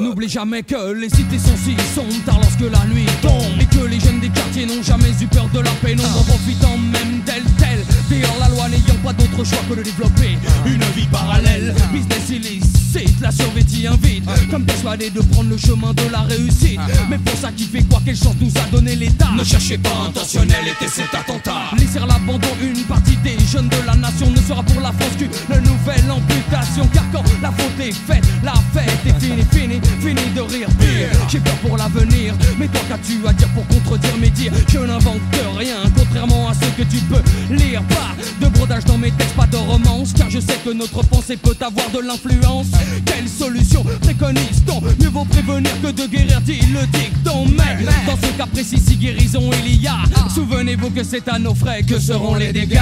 N'oublie jamais que les cités sont si sombres tard lorsque la nuit tombe Et que les jeunes des quartiers n'ont jamais eu peur de la pénombre En profitant même d'elle telle Dehors la loi n'ayant pas d'autre choix que de développer Une vie parallèle. Business illicite, la survêtie invite Comme persuadé de prendre le chemin de la réussite. Mais pour ça qui fait quoi, quelle chance nous a donné l'État? Ne cherchez pas intentionnel était cet attentat. Laisser l'abandon une partie des jeunes de la nation Ne sera pour la France qu'une nouvelle amputation. Car quand la faute est faite, la fête est finie, finie, finie de rire pire J'ai peur pour l'avenir, mais toi qu'as-tu à dire pour contredire mes dires? Je n'invente rien, contrairement à ce que tu peux lire. Pas de brodage dans mes textes, pas de romance Car je sais que notre pensée peut avoir de l'influence Quelle solution préconise-t-on? Mieux vaut prévenir que de guérir, dit le dicton. Mais dans ce cas précis, si guérison il y a Souvenez-vous que c'est à nos frais que seront les dégâts.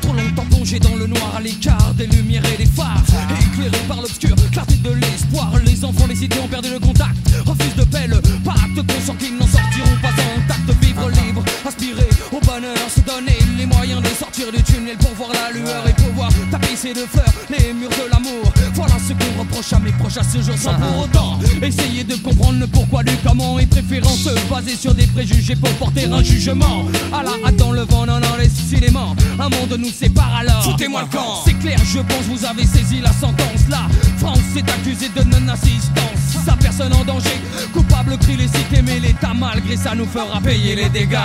Trop longtemps plongé dans le noir à l'écart des lumières et des phares Éclairé par l'obscur, clarté de l'espoir Les enfants des cités ont perdu le contact Refusent de paix le pacte Conscient qu'ils n'en Se donner les moyens de sortir du tunnel Pour voir la lueur et pouvoir tapisser de fleurs Les murs de l'amour. Voilà ce qu'on reproche à mes proches à ce jour. Sans pour autant essayer de comprendre le pourquoi du comment Et préférant se baser sur des préjugés Pour porter un jugement. À la hâte dans le vent, non non décidément Un monde nous sépare alors. Foutez-moi le camp. C'est clair, je pense vous avez saisi la sentence. La France est accusée de non-assistance. Sa personne en danger Coupable crie les cités mais l'État malgré ça nous fera payer les dégâts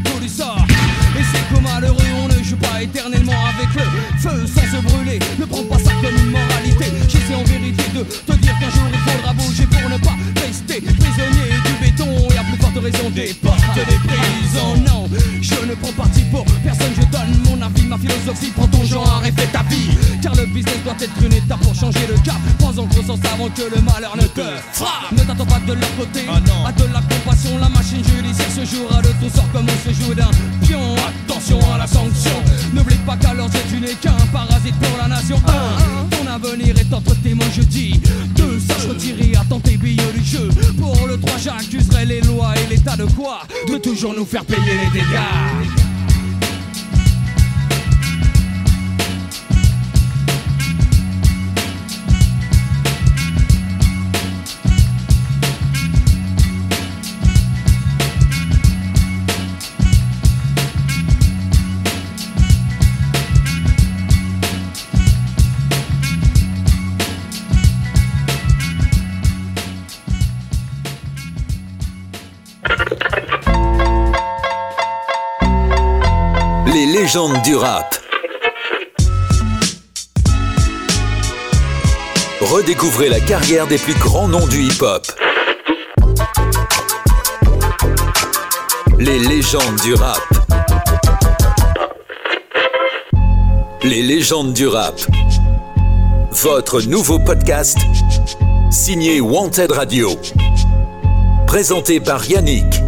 du sort. Et c'est que malheureux on ne joue pas éternellement avec le feu sans se brûler. Ne prends pas ça comme une moralité. J'essaie en vérité de te dire qu'un jour il faudra bouger pour ne pas rester prisonnier du béton et à plus forte raison des portes des prisons. Non, je ne prends parti pour personne, je donne mon avis, ma philosophie. Prends ton genre fais ta vie. Car le business doit être une étape pour changer le cap. Prends en conscience avant que le malheur ne te frappe. Faire Redécouvrez la carrière des plus grands noms du hip-hop. Les légendes du rap. Les légendes du rap. Votre nouveau podcast signé Wanted Radio. Présenté par Yannick.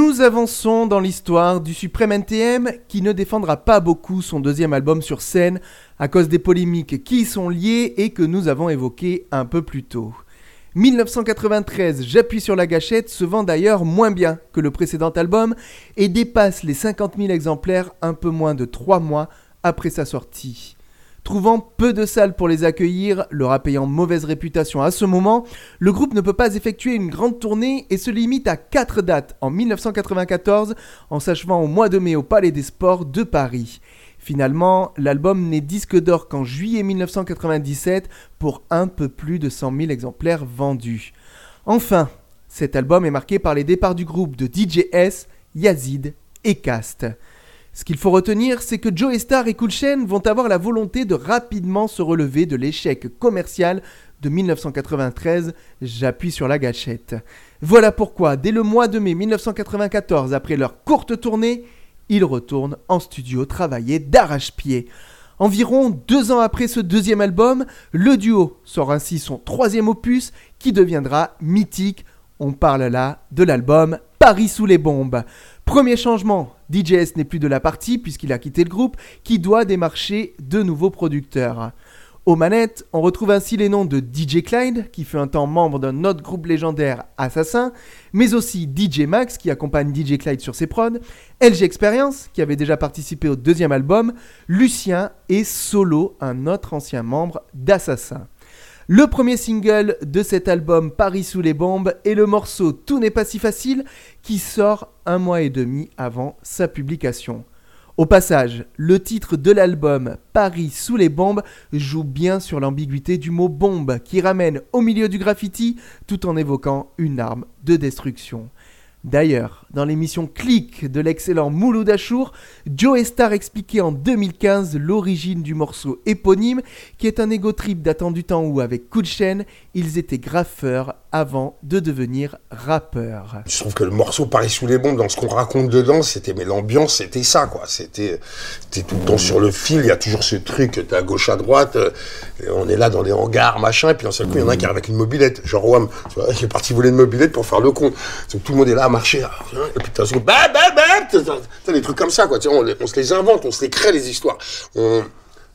Nous avançons dans l'histoire du suprême NTM qui ne défendra pas beaucoup son deuxième album sur scène à cause des polémiques qui y sont liées et que nous avons évoquées un peu plus tôt. 1993, J'appuie sur la gâchette se vend d'ailleurs moins bien que le précédent album et dépasse les 50 000 exemplaires un peu moins de 3 mois après sa sortie. Trouvant peu de salles pour les accueillir, leur ayant mauvaise réputation à ce moment, le groupe ne peut pas effectuer une grande tournée et se limite à 4 dates en 1994 en s'achevant au mois de mai au Palais des Sports de Paris. Finalement, l'album n'est disque d'or qu'en juillet 1997 pour un peu plus de 100 000 exemplaires vendus. Enfin, cet album est marqué par les départs du groupe de DJS, Yazid et Cast. Ce qu'il faut retenir, c'est que Joe Star et Cool Chain vont avoir la volonté de rapidement se relever de l'échec commercial de 1993, j'appuie sur la gâchette. Voilà pourquoi, dès le mois de mai 1994, après leur courte tournée, ils retournent en studio travailler d'arrache-pied. Environ deux ans après ce deuxième album, le duo sort ainsi son troisième opus qui deviendra mythique. On parle là de l'album Paris sous les bombes. Premier changement, DJS n'est plus de la partie puisqu'il a quitté le groupe qui doit démarcher de nouveaux producteurs. Aux manettes, on retrouve ainsi les noms de DJ Clyde, qui fut un temps membre d'un autre groupe légendaire Assassin, mais aussi DJ Max, qui accompagne DJ Clyde sur ses prods, LG Experience, qui avait déjà participé au deuxième album, Lucien et Solo, un autre ancien membre d'Assassin. Le premier single de cet album Paris sous les bombes est le morceau Tout n'est pas si facile qui sort un mois et demi avant sa publication. Au passage, le titre de l'album Paris sous les bombes joue bien sur l'ambiguïté du mot bombe qui ramène au milieu du graffiti tout en évoquant une arme de destruction. D'ailleurs, dans l'émission Click de l'excellent Mouloud Achour, Joe Star expliquait en 2015 l'origine du morceau éponyme, qui est un égo trip datant du temps où, avec Coup ils étaient graffeurs avant de devenir rappeurs. Je trouve que le morceau Paris sous les bombes, dans ce qu'on raconte dedans, c'était, mais l'ambiance, c'était ça, quoi. C'était, t'es tout le temps sur le fil, il y a toujours ce truc, t'es à gauche, à droite, euh, on est là dans les hangars, machin, et puis d'un seul coup, il y en a un qui arrive avec une mobilette, genre Wam, il est parti voler une mobilette pour faire le con. Donc, tout le monde est là à marcher, là, et puis t'as bah, bah, t'as des trucs comme ça, quoi. Tu vois, on, se les invente, on se les crée, les histoires. On,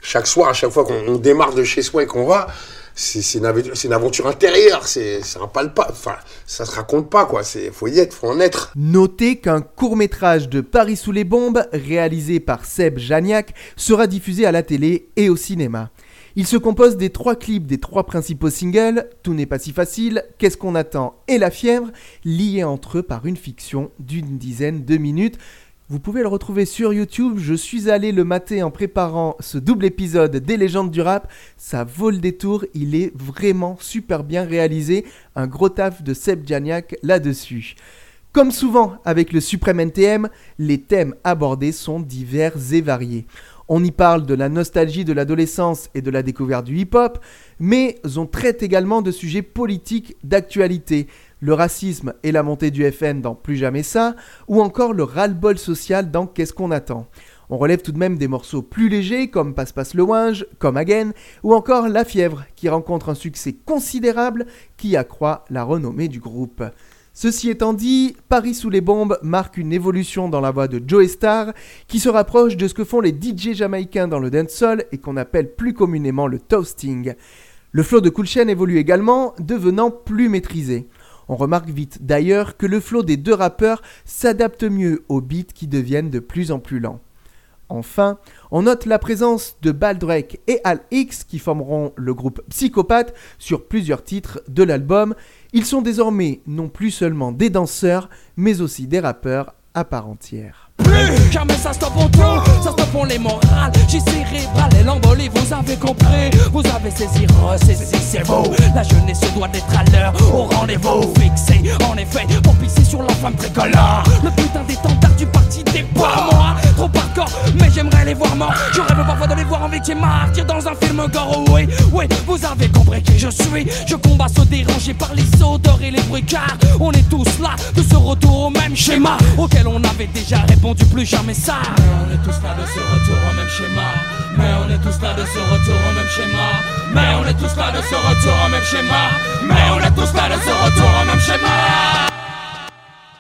chaque soir, à chaque fois qu'on démarre de chez soi et qu'on va, c'est une, une, aventure intérieure, c'est un pas, enfin, ça se raconte pas quoi, c'est faut y être, faut en être. Notez qu'un court métrage de Paris sous les bombes, réalisé par Seb Janiak, sera diffusé à la télé et au cinéma. Il se compose des trois clips des trois principaux singles, Tout n'est pas si facile, Qu'est-ce qu'on attend et La fièvre, liés entre eux par une fiction d'une dizaine de minutes. Vous pouvez le retrouver sur YouTube. Je suis allé le mater en préparant ce double épisode des légendes du rap. Ça vaut le détour. Il est vraiment super bien réalisé. Un gros taf de Seb Janiak là-dessus. Comme souvent avec le Suprême NTM, les thèmes abordés sont divers et variés. On y parle de la nostalgie de l'adolescence et de la découverte du hip-hop, mais on traite également de sujets politiques d'actualité, le racisme et la montée du FN dans Plus jamais ça, ou encore le ras-le-bol social dans Qu'est-ce qu'on attend. On relève tout de même des morceaux plus légers comme Passe-Passe le Winge, comme Again, ou encore La Fièvre, qui rencontre un succès considérable qui accroît la renommée du groupe. Ceci étant dit, Paris sous les bombes marque une évolution dans la voix de Joe Star qui se rapproche de ce que font les DJ jamaïcains dans le dancehall et qu'on appelle plus communément le toasting. Le flow de Cool Chain évolue également, devenant plus maîtrisé. On remarque vite d'ailleurs que le flow des deux rappeurs s'adapte mieux aux beats qui deviennent de plus en plus lents. Enfin, on note la présence de Baldrake et Al X qui formeront le groupe Psychopathe sur plusieurs titres de l'album. Ils sont désormais non plus seulement des danseurs, mais aussi des rappeurs à part entière Vous avez saisi, ressaisi, c'est vous La jeunesse doit être à l'heure, au rendez-vous. Fixé En effet, pour pisser sur la femme tricolore Le putain d'étendard du parti des moi. Trop hardcore, mais j'aimerais les voir morts. Je rêve parfois de les voir en victime martyr dans un film gore. Oui, oui, vous avez compris qui je suis. Je combat se déranger par les odeurs et les bruits Car on est tous là, de ce retour au même schéma Auquel on avait déjà répondu du plus jamais ça. On est tous là de ce retour au même schéma. Mais on est tous là de ce retour au même schéma. Mais on est tous là de ce retour au même schéma. Mais on est tous là de ce retour au même schéma.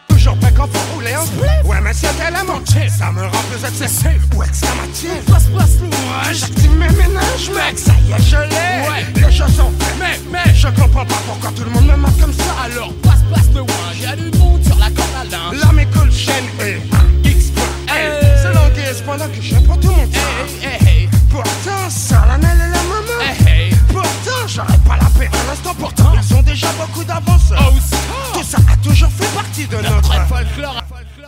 Toujours prêt quand faut rouler en Ouais mais c'est tellement chill Ça me rend plus excessif ou exclamatif Place place ouais J'active mes ménages mec Ça y est je l'ai. Ouais. Les choses sont faites Mais mais Je comprends pas pourquoi tout le monde me marque comme ça. Alors passe passe le ouais Y'a du monde sur la corde à linge. La mes cool chaîne et c'est l'anguille pendant que je prends tout mon temps. Pourtant, ça la et la maman. Pourtant, j'aurais pas la paix à l'instant. Pourtant, ils ont déjà beaucoup d'avance. Tout ça a toujours fait partie de notre folklore.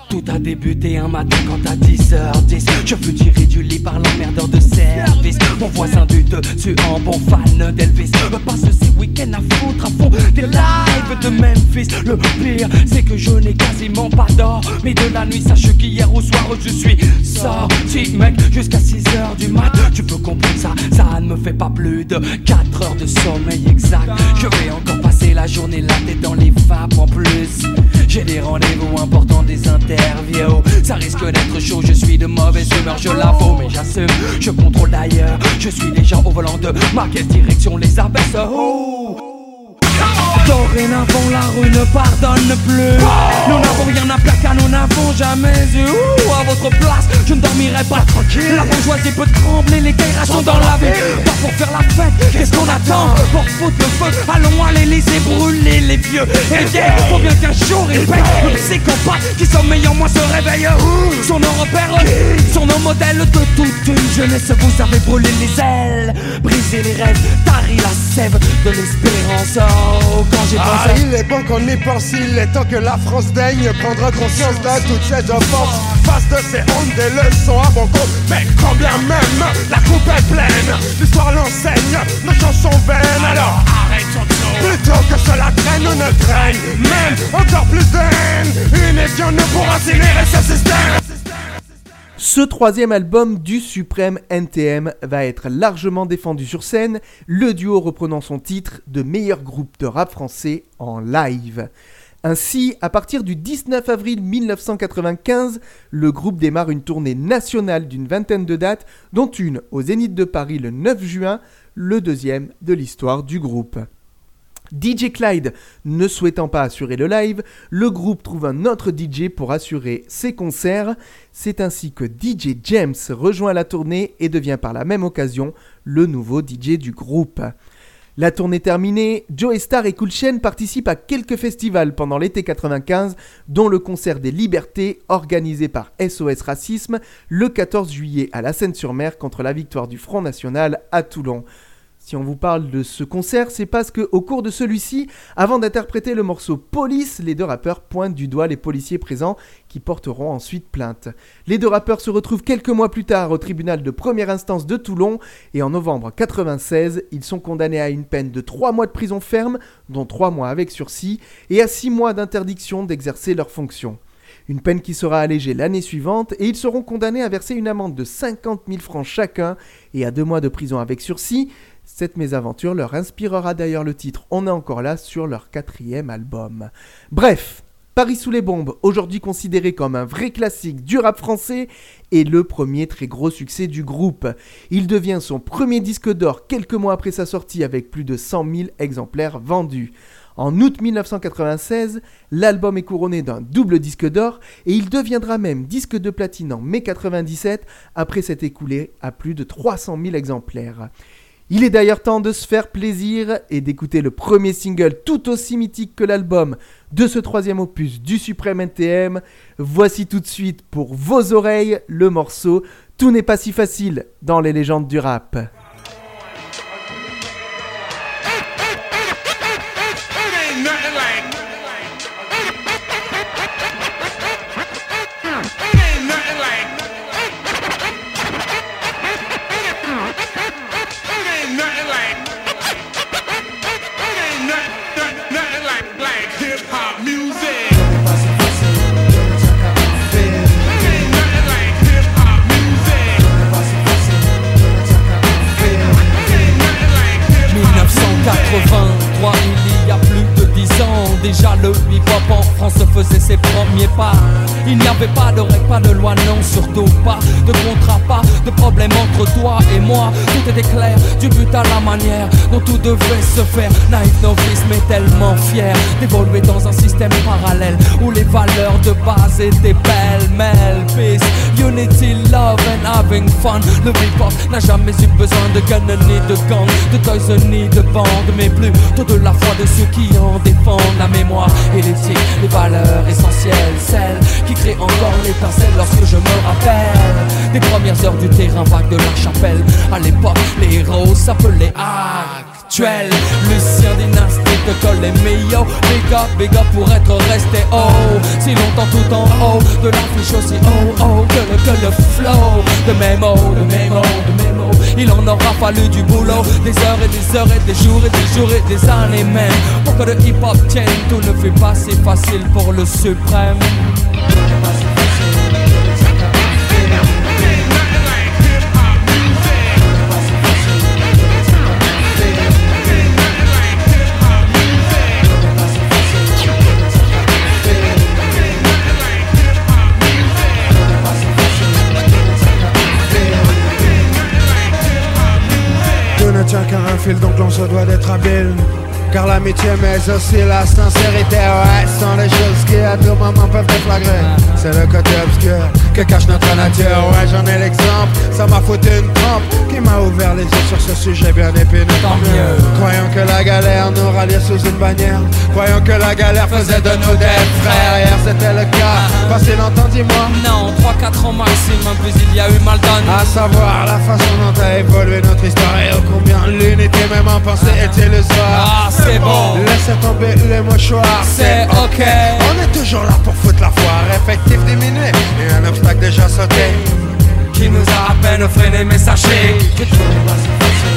Tout a débuté un matin quand à 10h10 Je fus tiré du lit par l'emmerdeur de service. Mon voisin du dessus en bon fan d'Elvis. Me passe ces week-ends à foutre à fond des lives de Memphis. Le pire c'est que je n'ai quasiment pas d'or Mais de la nuit. Sache qu'hier au soir je suis sorti mec Jusqu'à 6h du mat. Tu peux comprendre ça, ça ne me fait pas plus de 4 heures de sommeil exact. Je vais encore passer la journée là tête dans les vapes en plus J'ai des rendez-vous importants des intérêts ça risque d'être chaud, je suis de mauvaise humeur, je l'avoue, mais j'assume. Je contrôle d'ailleurs, je suis déjà au volant de ma quelle direction les abaisse. Oh. Dorénavant la rue ne pardonne plus. Nous n'avons rien à plaquer, nous n'avons jamais eu. À votre place, je ne dormirai pas tranquille. La bourgeoisie peut trembler, les guerres sont dans la vie. Pas pour faire la fête, qu'est-ce qu'on attend? Pour foutre le feu, allons à l'Elysée brûler les vieux. Et bien, faut bien qu'un jour il paye. Le psychopathe qui sommeille en moi se réveille Sont nos repères, sont nos modèles jeunesse Vous avez brûlé les ailes, brisé les rêves Tari la sève de l'espérance oh, ah, il est bon qu'on y pense, il est temps que la France daigne prendre conscience de toutes ces offenses. Face de ces hontes, des leçons à bon compte. Mais quand bien même la coupe est pleine, l'histoire l'enseigne, nos chansons vaines. Alors arrêtons Plutôt que cela traîne ou ne traîne, même encore plus de haine. Une édion ne pourra incinérer ce système. Ce troisième album du suprême NTM va être largement défendu sur scène, le duo reprenant son titre de meilleur groupe de rap français en live. Ainsi, à partir du 19 avril 1995, le groupe démarre une tournée nationale d'une vingtaine de dates, dont une au Zénith de Paris le 9 juin, le deuxième de l'histoire du groupe. DJ Clyde ne souhaitant pas assurer le live, le groupe trouve un autre DJ pour assurer ses concerts. C'est ainsi que DJ James rejoint la tournée et devient par la même occasion le nouveau DJ du groupe. La tournée terminée, Joe Star et Cool Chain participent à quelques festivals pendant l'été 95, dont le concert des Libertés organisé par SOS Racisme le 14 juillet à la Seine-sur-Mer contre la victoire du Front National à Toulon. Si on vous parle de ce concert, c'est parce que au cours de celui-ci, avant d'interpréter le morceau Police, les deux rappeurs pointent du doigt les policiers présents qui porteront ensuite plainte. Les deux rappeurs se retrouvent quelques mois plus tard au tribunal de première instance de Toulon et en novembre 96, ils sont condamnés à une peine de 3 mois de prison ferme, dont 3 mois avec sursis, et à 6 mois d'interdiction d'exercer leurs fonctions. Une peine qui sera allégée l'année suivante et ils seront condamnés à verser une amende de 50 000 francs chacun et à 2 mois de prison avec sursis, cette mésaventure leur inspirera d'ailleurs le titre On est encore là sur leur quatrième album. Bref, Paris sous les bombes, aujourd'hui considéré comme un vrai classique du rap français, est le premier très gros succès du groupe. Il devient son premier disque d'or quelques mois après sa sortie avec plus de 100 000 exemplaires vendus. En août 1996, l'album est couronné d'un double disque d'or et il deviendra même disque de platine en mai 97 après s'être écoulé à plus de 300 000 exemplaires. Il est d'ailleurs temps de se faire plaisir et d'écouter le premier single tout aussi mythique que l'album de ce troisième opus du Suprême NTM. Voici tout de suite pour vos oreilles le morceau Tout n'est pas si facile dans les légendes du rap. Clair, du but à la manière tout devait se faire Naïf novice mais tellement fier D'évoluer dans un système parallèle Où les valeurs de base étaient pêle-mêle. Peace, unity, love and having fun. Le hip-hop n'a jamais eu besoin de gun ni de gang De toys ni de bande Mais plutôt de la foi de ceux qui en défendent la mémoire et l'éthique. Les valeurs essentielles, celles qui créent encore l'étincelle Lorsque je me rappelle Des premières heures du terrain vague de la chapelle. À l'époque, les héros s'appelaient Lucien Dynastie te colle les meilleurs. Big up, big up pour être resté haut. Si longtemps tout en haut De l'affiche aussi oh oh Que le, que le flow. De mots, de mots, de mots Il en aura fallu du boulot. Des heures et des heures et des jours et des jours et des années même Pour que le hip hop tienne? Tout ne fait pas si facile pour le suprême se doit d'être habile. Car l'amitié mais aussi la sincérité Ouais, sont les choses qui à tout moment peuvent déflagrer C'est le côté obscur que cache notre nature Ouais, j'en ai l'exemple, ça m'a foutu une trempe Qui m'a ouvert les yeux sur ce sujet bien épineux. Tant mieux. Croyons que la galère nous ralliait sous une bannière. Croyons que la galère faisait de nous des frères. Hier c'était le cas, passé longtemps dis-moi. Non, 3-4 ans maximum, puis il y a eu mal donné. À savoir la façon dont a évolué notre histoire et ô combien l'unité même en pensée est illusoire. Ah, c'est bon. Laissez tomber les mouchoirs, C'est ok. On est toujours là pour foutre la foire, effectif diminué et un obstacle déjà sauté. Qui nous a à peine freiné, mais sachez que tout n'est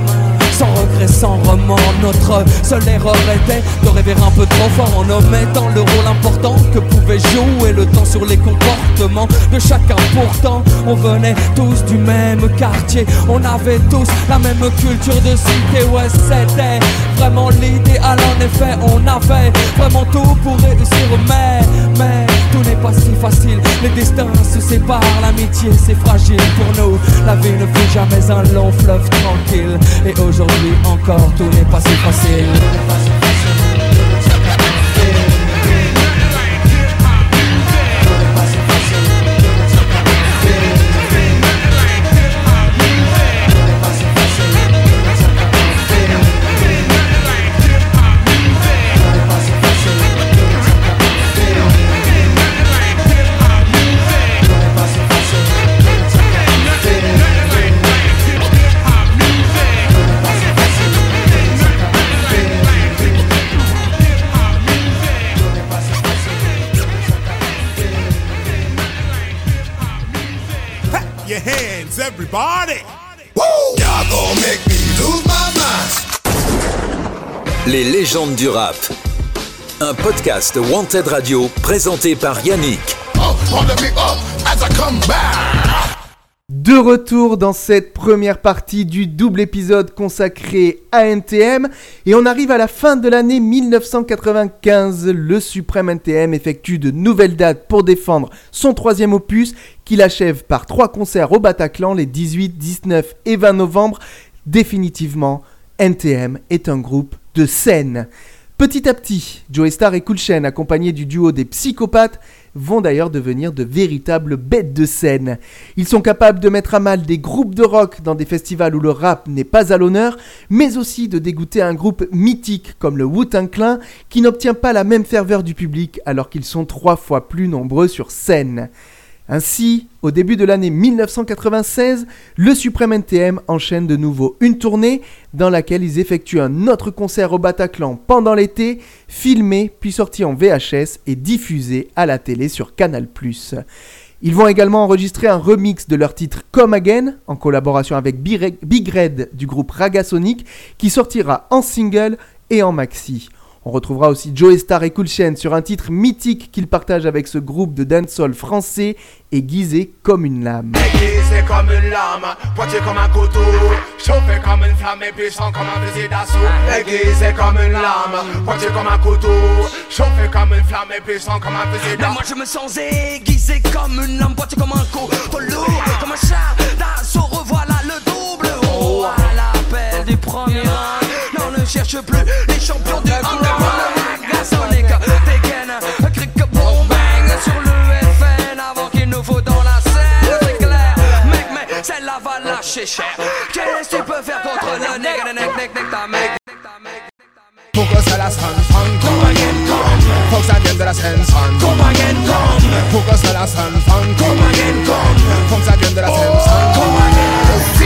Sans remords, notre seule erreur était de rêver un peu trop fort en omettant le rôle important que pouvait jouer le temps sur les comportements de chacun. Pourtant, on venait tous du même quartier, on avait tous la même culture de cité. Ouais, c'était vraiment l'idéal. En effet, on avait vraiment tout pour réussir, mais, mais tout n'est pas si facile. Les destins se séparent, l'amitié c'est fragile pour nous. La vie ne fut jamais un long fleuve tranquille. Et aujourd'hui encore, tout n'est pas si facile. Everybody. Y'all gon' make me lose my mind. Les légendes du rap. Un podcast Wanted Radio présenté par Yannick. Up De retour dans cette première partie du double épisode consacré à NTM et on arrive à la fin de l'année 1995. Le suprême NTM effectue de nouvelles dates pour défendre son troisième opus qu'il achève par trois concerts au Bataclan les 18, 19 et 20 novembre. Définitivement, NTM est un groupe de scène. Petit à petit, Joey Star et Cool Chain, accompagnés du duo des psychopathes, vont d'ailleurs devenir de véritables bêtes de scène. Ils sont capables de mettre à mal des groupes de rock dans des festivals où le rap n'est pas à l'honneur, mais aussi de dégoûter un groupe mythique comme le Wu-Tang Clan qui n'obtient pas la même ferveur du public alors qu'ils sont trois fois plus nombreux sur scène. Ainsi, au début de l'année 1996, le Suprême NTM enchaîne de nouveau une tournée dans laquelle ils effectuent un autre concert au Bataclan pendant l'été, filmé puis sorti en VHS et diffusé à la télé sur Canal+. Ils vont également enregistrer un remix de leur titre Come Again en collaboration avec Big Red du groupe Ragasonic qui sortira en single et en maxi. On retrouvera aussi Joe Star et Cool Chain sur un titre mythique qu'ils partagent avec ce groupe de dancehall français aiguisé comme une lame. Aiguisé comme une lame, pointé comme un couteau, chauffé comme une flamme et puissant comme un fusil d'assaut. Aiguisé comme une lame, pointé comme un couteau, chauffé comme une flamme et puissant comme un fusil d'assaut. moi je me sens aiguisé comme une lame, pointé comme un couteau, comme un chat d'assaut. Revoilà le double, oh à l'appel du premier cherche plus les champions du underground. Ragasonic, dégaine, cric bang sur le FN avant qu'il nous faut dans la scène. C'est clair, mec, mais celle-là va lâcher cher. Qu'est-ce que tu peux faire contre le nec, nec, nec, nec, nec, ta mec? Que ça la sonne, sonne, come again, come Faut que ça vienne de la scène, sonne, come again, come Faut que ça la sonne, sonne, come again, come Faut que ça vienne de la scène, sonne, come again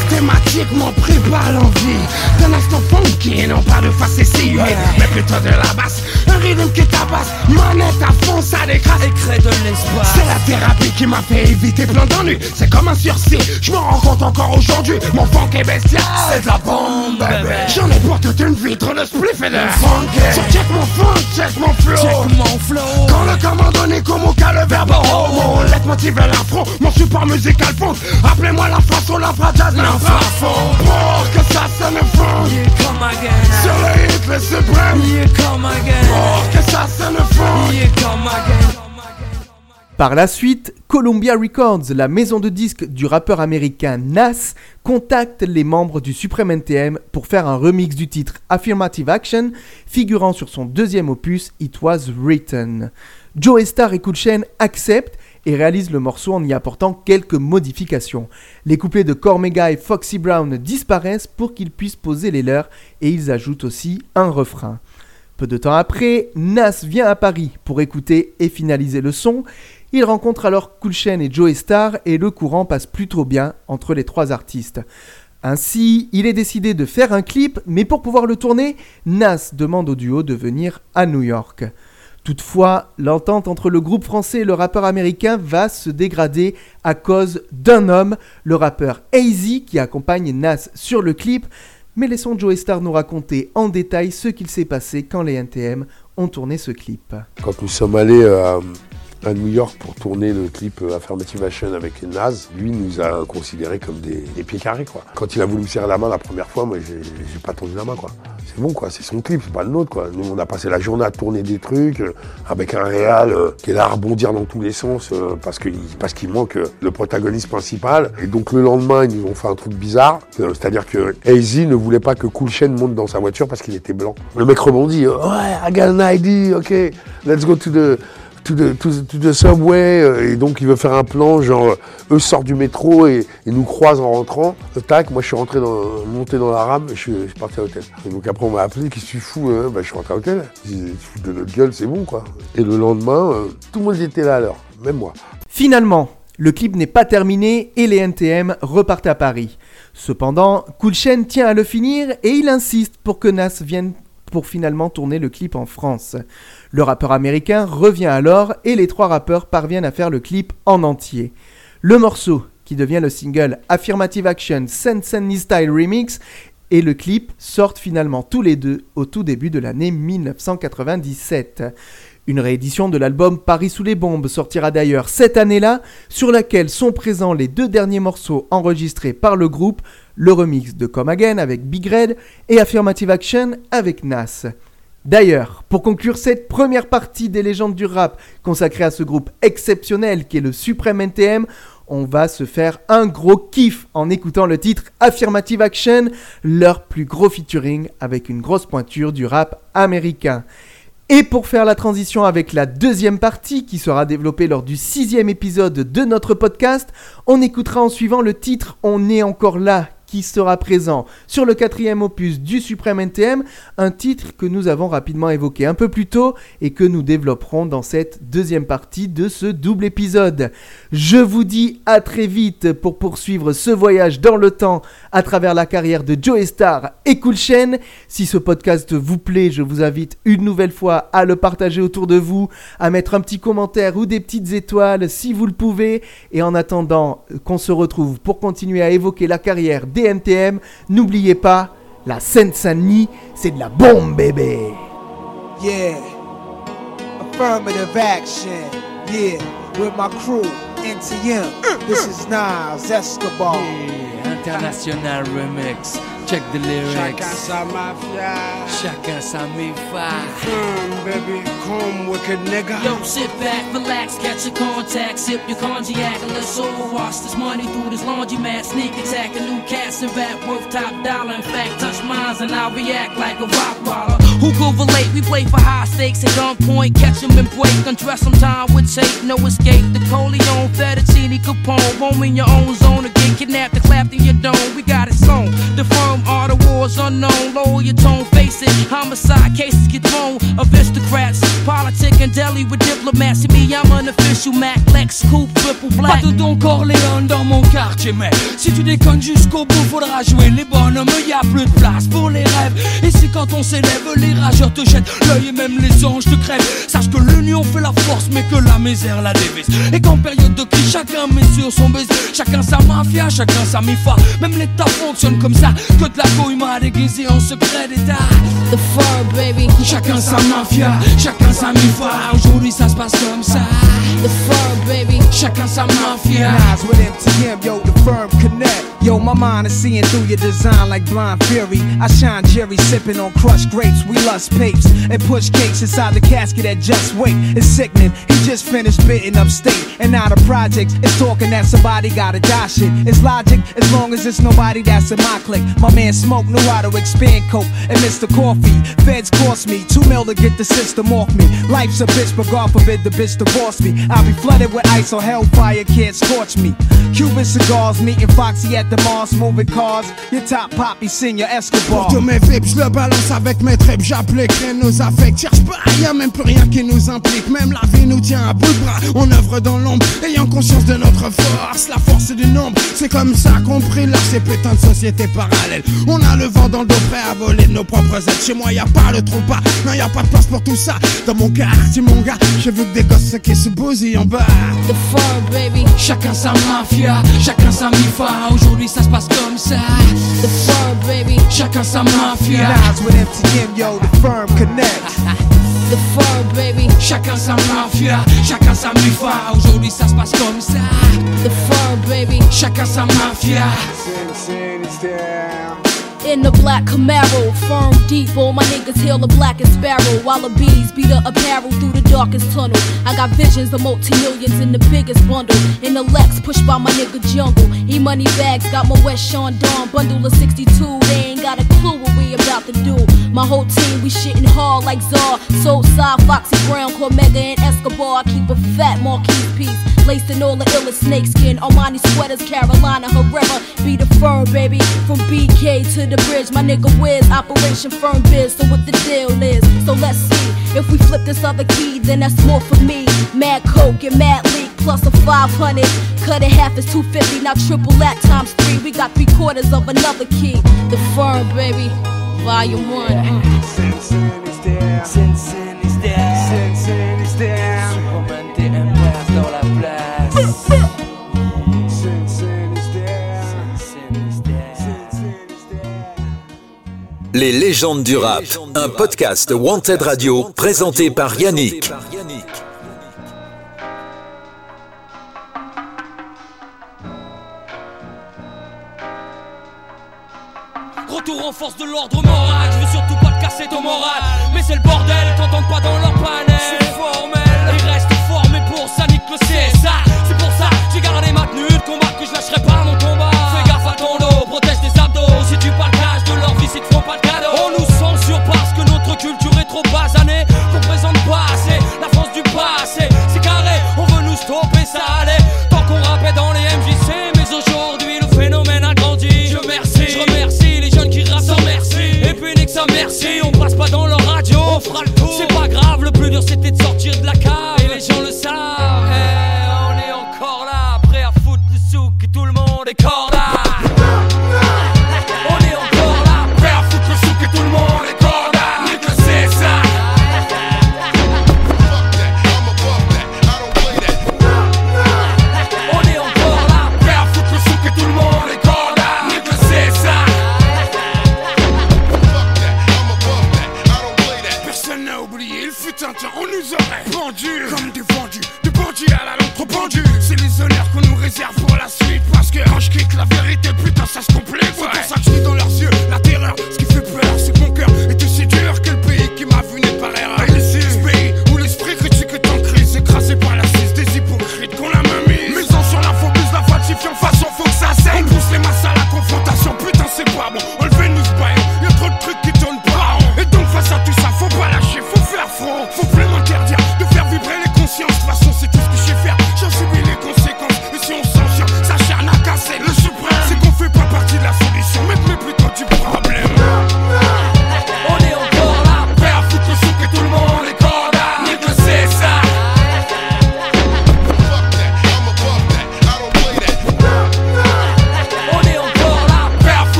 Systématiquement prépare l'envie. D'un instant funky et non pas de face essayée Mais plutôt de la basse, un rythme qui tabasse Manette à fond, ça décrase. Et crée de l'espace C'est la thérapie qui m'a fait éviter plein d'ennuis. C'est comme un sursis, je me rends compte encore aujourd'hui Mon funk est bestial, c'est de la bombe, bébé. J'en ai pour toute une vitre de spliff et de funk So check mon funk, check mon flow. Check mon flow. Quand le commando n'est comme au cas le verbe homo Laisse motiver l'afro, mon support musical funk Appelez-moi la façon, la jazz, l'infrafond Pour que ça sonne funk Yeah, come again. Sur le hit, le suprême Yeah, come again. Pour que ça sonne funk Yeah, come again. Par la suite, Columbia Records, la maison de disques du rappeur américain Nas, contacte les membres du Supreme NTM pour faire un remix du titre Affirmative Action, figurant sur son deuxième opus It Was Written. Joe Star et Cool Chain acceptent et réalisent le morceau en y apportant quelques modifications. Les couplets de Cormega et Foxy Brown disparaissent pour qu'ils puissent poser les leurs et ils ajoutent aussi un refrain. Peu de temps après, Nas vient à Paris pour écouter et finaliser le son. Il rencontre alors Cool Chain et Joey Star et le courant passe plutôt bien entre les trois artistes. Ainsi, il est décidé de faire un clip, mais pour pouvoir le tourner, Nas demande au duo de venir à New York. Toutefois, l'entente entre le groupe français et le rappeur américain va se dégrader à cause d'un homme, le rappeur AZ, qui accompagne Nas sur le clip. Mais laissons Joey Star nous raconter en détail ce qu'il s'est passé quand les NTM ont tourné ce clip. Quand nous sommes allés euh, à New York pour tourner le clip euh, Affirmative Action avec Naz, lui nous a considérés comme des, pieds carrés quoi. Quand il a voulu me serrer la main la première fois, moi j'ai pas tendu la main quoi. C'est bon quoi, c'est son clip, c'est pas le nôtre quoi. Nous on a passé la journée à tourner des trucs euh, avec un réal euh, qui est là à rebondir dans tous les sens parce qu'il parce qu'il manque le protagoniste principal. Et donc le lendemain ils nous ont fait un truc bizarre, c'est-à-dire que AZ ne voulait pas que Cool Chain monte dans sa voiture parce qu'il était blanc. Le mec rebondit, ouais, I got an ID, ok, let's go to the to the, to the- euh, et donc il veut faire un plan, genre, euh, eux sortent du métro et, et nous croisent en rentrant. Euh, Tac, moi je suis rentré dans, monté dans la rame, suis, je suis parti à l'hôtel. Et donc après on m'a appelé, qu'est-ce que tu fous hein? Bah, Je suis rentré à l'hôtel. Dis, tu fous de notre gueule, c'est bon quoi. Et le lendemain, tout le monde était là à l'heure, même moi. Finalement, le clip n'est pas terminé et les NTM repartent à Paris. Cependant, Chain tient à le finir et il insiste pour que Nas vienne pour finalement tourner le clip en France. Le rappeur américain revient alors et les trois rappeurs parviennent à faire le clip en entier. Le morceau qui devient le single Affirmative Action Sense Style Remix, et le clip sortent finalement tous les deux au tout début de l'année 1997. Une réédition de l'album Paris sous les bombes sortira d'ailleurs cette année-là, sur laquelle sont présents les deux derniers morceaux enregistrés par le groupe, le remix de Come Again avec Big Red et Affirmative Action avec Nas. D'ailleurs, pour conclure cette première partie des légendes du rap consacrée à ce groupe exceptionnel qui est le Supreme NTM, on va se faire un gros kiff en écoutant le titre Affirmative Action, leur plus gros featuring avec une grosse pointure du rap américain. Et pour faire la transition avec la deuxième partie qui sera développée lors du sixième épisode de notre podcast, on écoutera en suivant le titre On est encore là qui sera présent sur le quatrième opus du Suprême NTM, un titre que nous avons rapidement évoqué un peu plus tôt et que nous développerons dans cette deuxième partie de ce double épisode. Je vous dis à très vite pour poursuivre ce voyage dans le temps à travers la carrière de Joe Star et Cool Chain. Si ce podcast vous plaît, je vous invite une nouvelle fois à le partager autour de vous, à mettre un petit commentaire ou des petites étoiles si vous le pouvez. Et en attendant qu'on se retrouve pour continuer à évoquer la carrière DNTM, n'oubliez pas, la Seine-Saint-Denis, c'est de la bombe, bébé. Yeah, affirmative action. Yeah, with my crew, NTM. This is Nas Escobar. International remix. Check the lyrics. Chacun sa mafia. Chacun sa mifa. Come, baby, come, wicked nigga. Yo, sit back, relax, catch your contact, sip your cognac, and let's all wash this money through this laundromat. Sneak attack, a new cast and rap worth top dollar. In fact, touch mines and I'll react like a rock baller. Who could relate? We play for high stakes at gunpoint, catch 'em and break, undress 'em time with tape, no escape. The Coleon, Fettuccine, Capone, roam in your own zone again, kidnapped and clapped in your dome. We got it sewn. The firm are the wars unknown. Lower your tone, face it. Homicide cases get thrown. Aristocrats, politic and deli with diplomats. See me, I'm an official Mac, Lex, Coupe, triple black. Pas de Don Corleone dans mon quartier, mais si tu déconnes jusqu'au bout, faudra jouer les bonhommes. Y a plus de place pour les rêves. Et si quand on s'élève, les rageurs te jettent l'œil et même les anges te crèvent. Sache que l'union fait la force, mais que la misère la dévise. Et qu'en période de crise, chacun met sur son baiser. Chacun sa mafia, chacun sa mifa. Même l'État fonctionne comme ça. Que de la m'a déguisé en secret d'État. The fur, baby. Chacun sa mafia, chacun sa mifa. Aujourd'hui ça se passe comme ça. The fur, baby. Chacun sa mafia. Nas with MTM, yo, the firm connect. Yo, my mind is seeing through your design like blind fury. I shine Jerry sipping on crushed grapes. We lust papes and push cakes inside the casket that just wait. It's sickening. He just finished bitten upstate. And now the projects is talking that somebody gotta die shit. It's logic as long as it's nobody that's in my clique. My man Smoke knew how to expand coke and Mr. Coffee. Feds cost me two mil to get the system off me. Life's a bitch, but God forbid the bitch divorce me. I'll be flooded with ice or hellfire can't scorch me. Cuban cigars, meeting Foxy at the Mars, moving cars. Your top poppy, senior Escobar. Pour tous mes vips, je le balance avec mes tripes, j'applique rien nous affecte. Cherche pas, y'a même plus rien qui nous implique. Même la vie nous tient à bout de bras. On œuvre dans l'ombre, ayant conscience de notre force. La force du nombre, c'est comme ça qu'on brille là, ces putains de sociétés parallèles. On a le vent dans le dos prêt à voler de nos propres aides. Chez moi, y a pas le trou pas, non, y a pas de place pour tout ça. Dans mon quartier, mon gars, j'ai vu que des gosses qui se bousillent en bas. The fur, baby. Chacun sa mafia, chacun sa mifa. Aujourd'hui ça se passe comme ça. The fur, baby. Chacun sa mafia. With MTM, yo, the firm connect. The fur, baby. Chacun sa mafia, chacun sa mifa. Aujourd'hui ça se passe comme ça. The fur, baby. Chacun sa mafia. In the black Camaro, firm deep, all my niggas hail the blackest sparrow. While the bees beat the apparel through the darkest tunnel. I got visions of multi-millions in the biggest bundle. In the Lex, pushed by my nigga Jungle. E money bags, got my West Sean Dawn bundle of 62. They ain't got a clue what we about to do. My whole team, we shitting hard like Czar. Soul side, Foxy Brown, Cormega, and Escobar. I keep a fat Marquis piece. Laced in all the illest snakeskin. Armani sweaters, Carolina Herrera. Be the firm, baby. From BK to the bridge, my nigga Wiz. Operation Firm Biz, so what the deal is. So let's see. If we flip this other key, then that's more for me. Mad Coke and Mad Leak plus a 500. Cut it half is 250, now triple that times three. We got three quarters of another key. The firm, baby. Volume one. uh. Cincinnati's there. Cincinnati's there. Cincinnati's there. Superman TMF dans la place. Cincinnati's Les légendes du rap, un podcast Wanted Radio présenté par Yannick. Retour en force de l'ordre moral, je veux surtout pas te casser ton moral. Mais c'est le bordel, t'entends pas dans leur panel. C'est formel, ils restent formés pour ça, nique le CSA. C'est pour ça, j'ai gardé ma tenue de combat que je lâcherai pas mon combat. Fais gaffe à ton dos. On nous censure parce que notre culture est trop basanée, qu'on présente pas assez la France du passé. C'est carré, on veut nous stopper, ça allait. Tant qu'on rappait dans les MJC, mais aujourd'hui le phénomène a grandi. Je remercie, je remercie les jeunes qui rappent sans merci. Et puis nique merci, on passe pas dans leur radio, on fera le tour. C'est pas grave, le plus dur c'était de sortir de la cave. Et les gens le savent.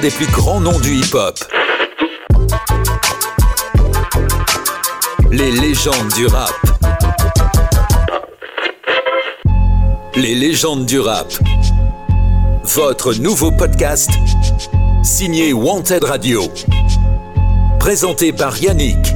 des plus grands noms du hip-hop. Les légendes du rap. Les légendes du rap. Votre nouveau podcast, signé Wanted Radio. Présenté par Yannick.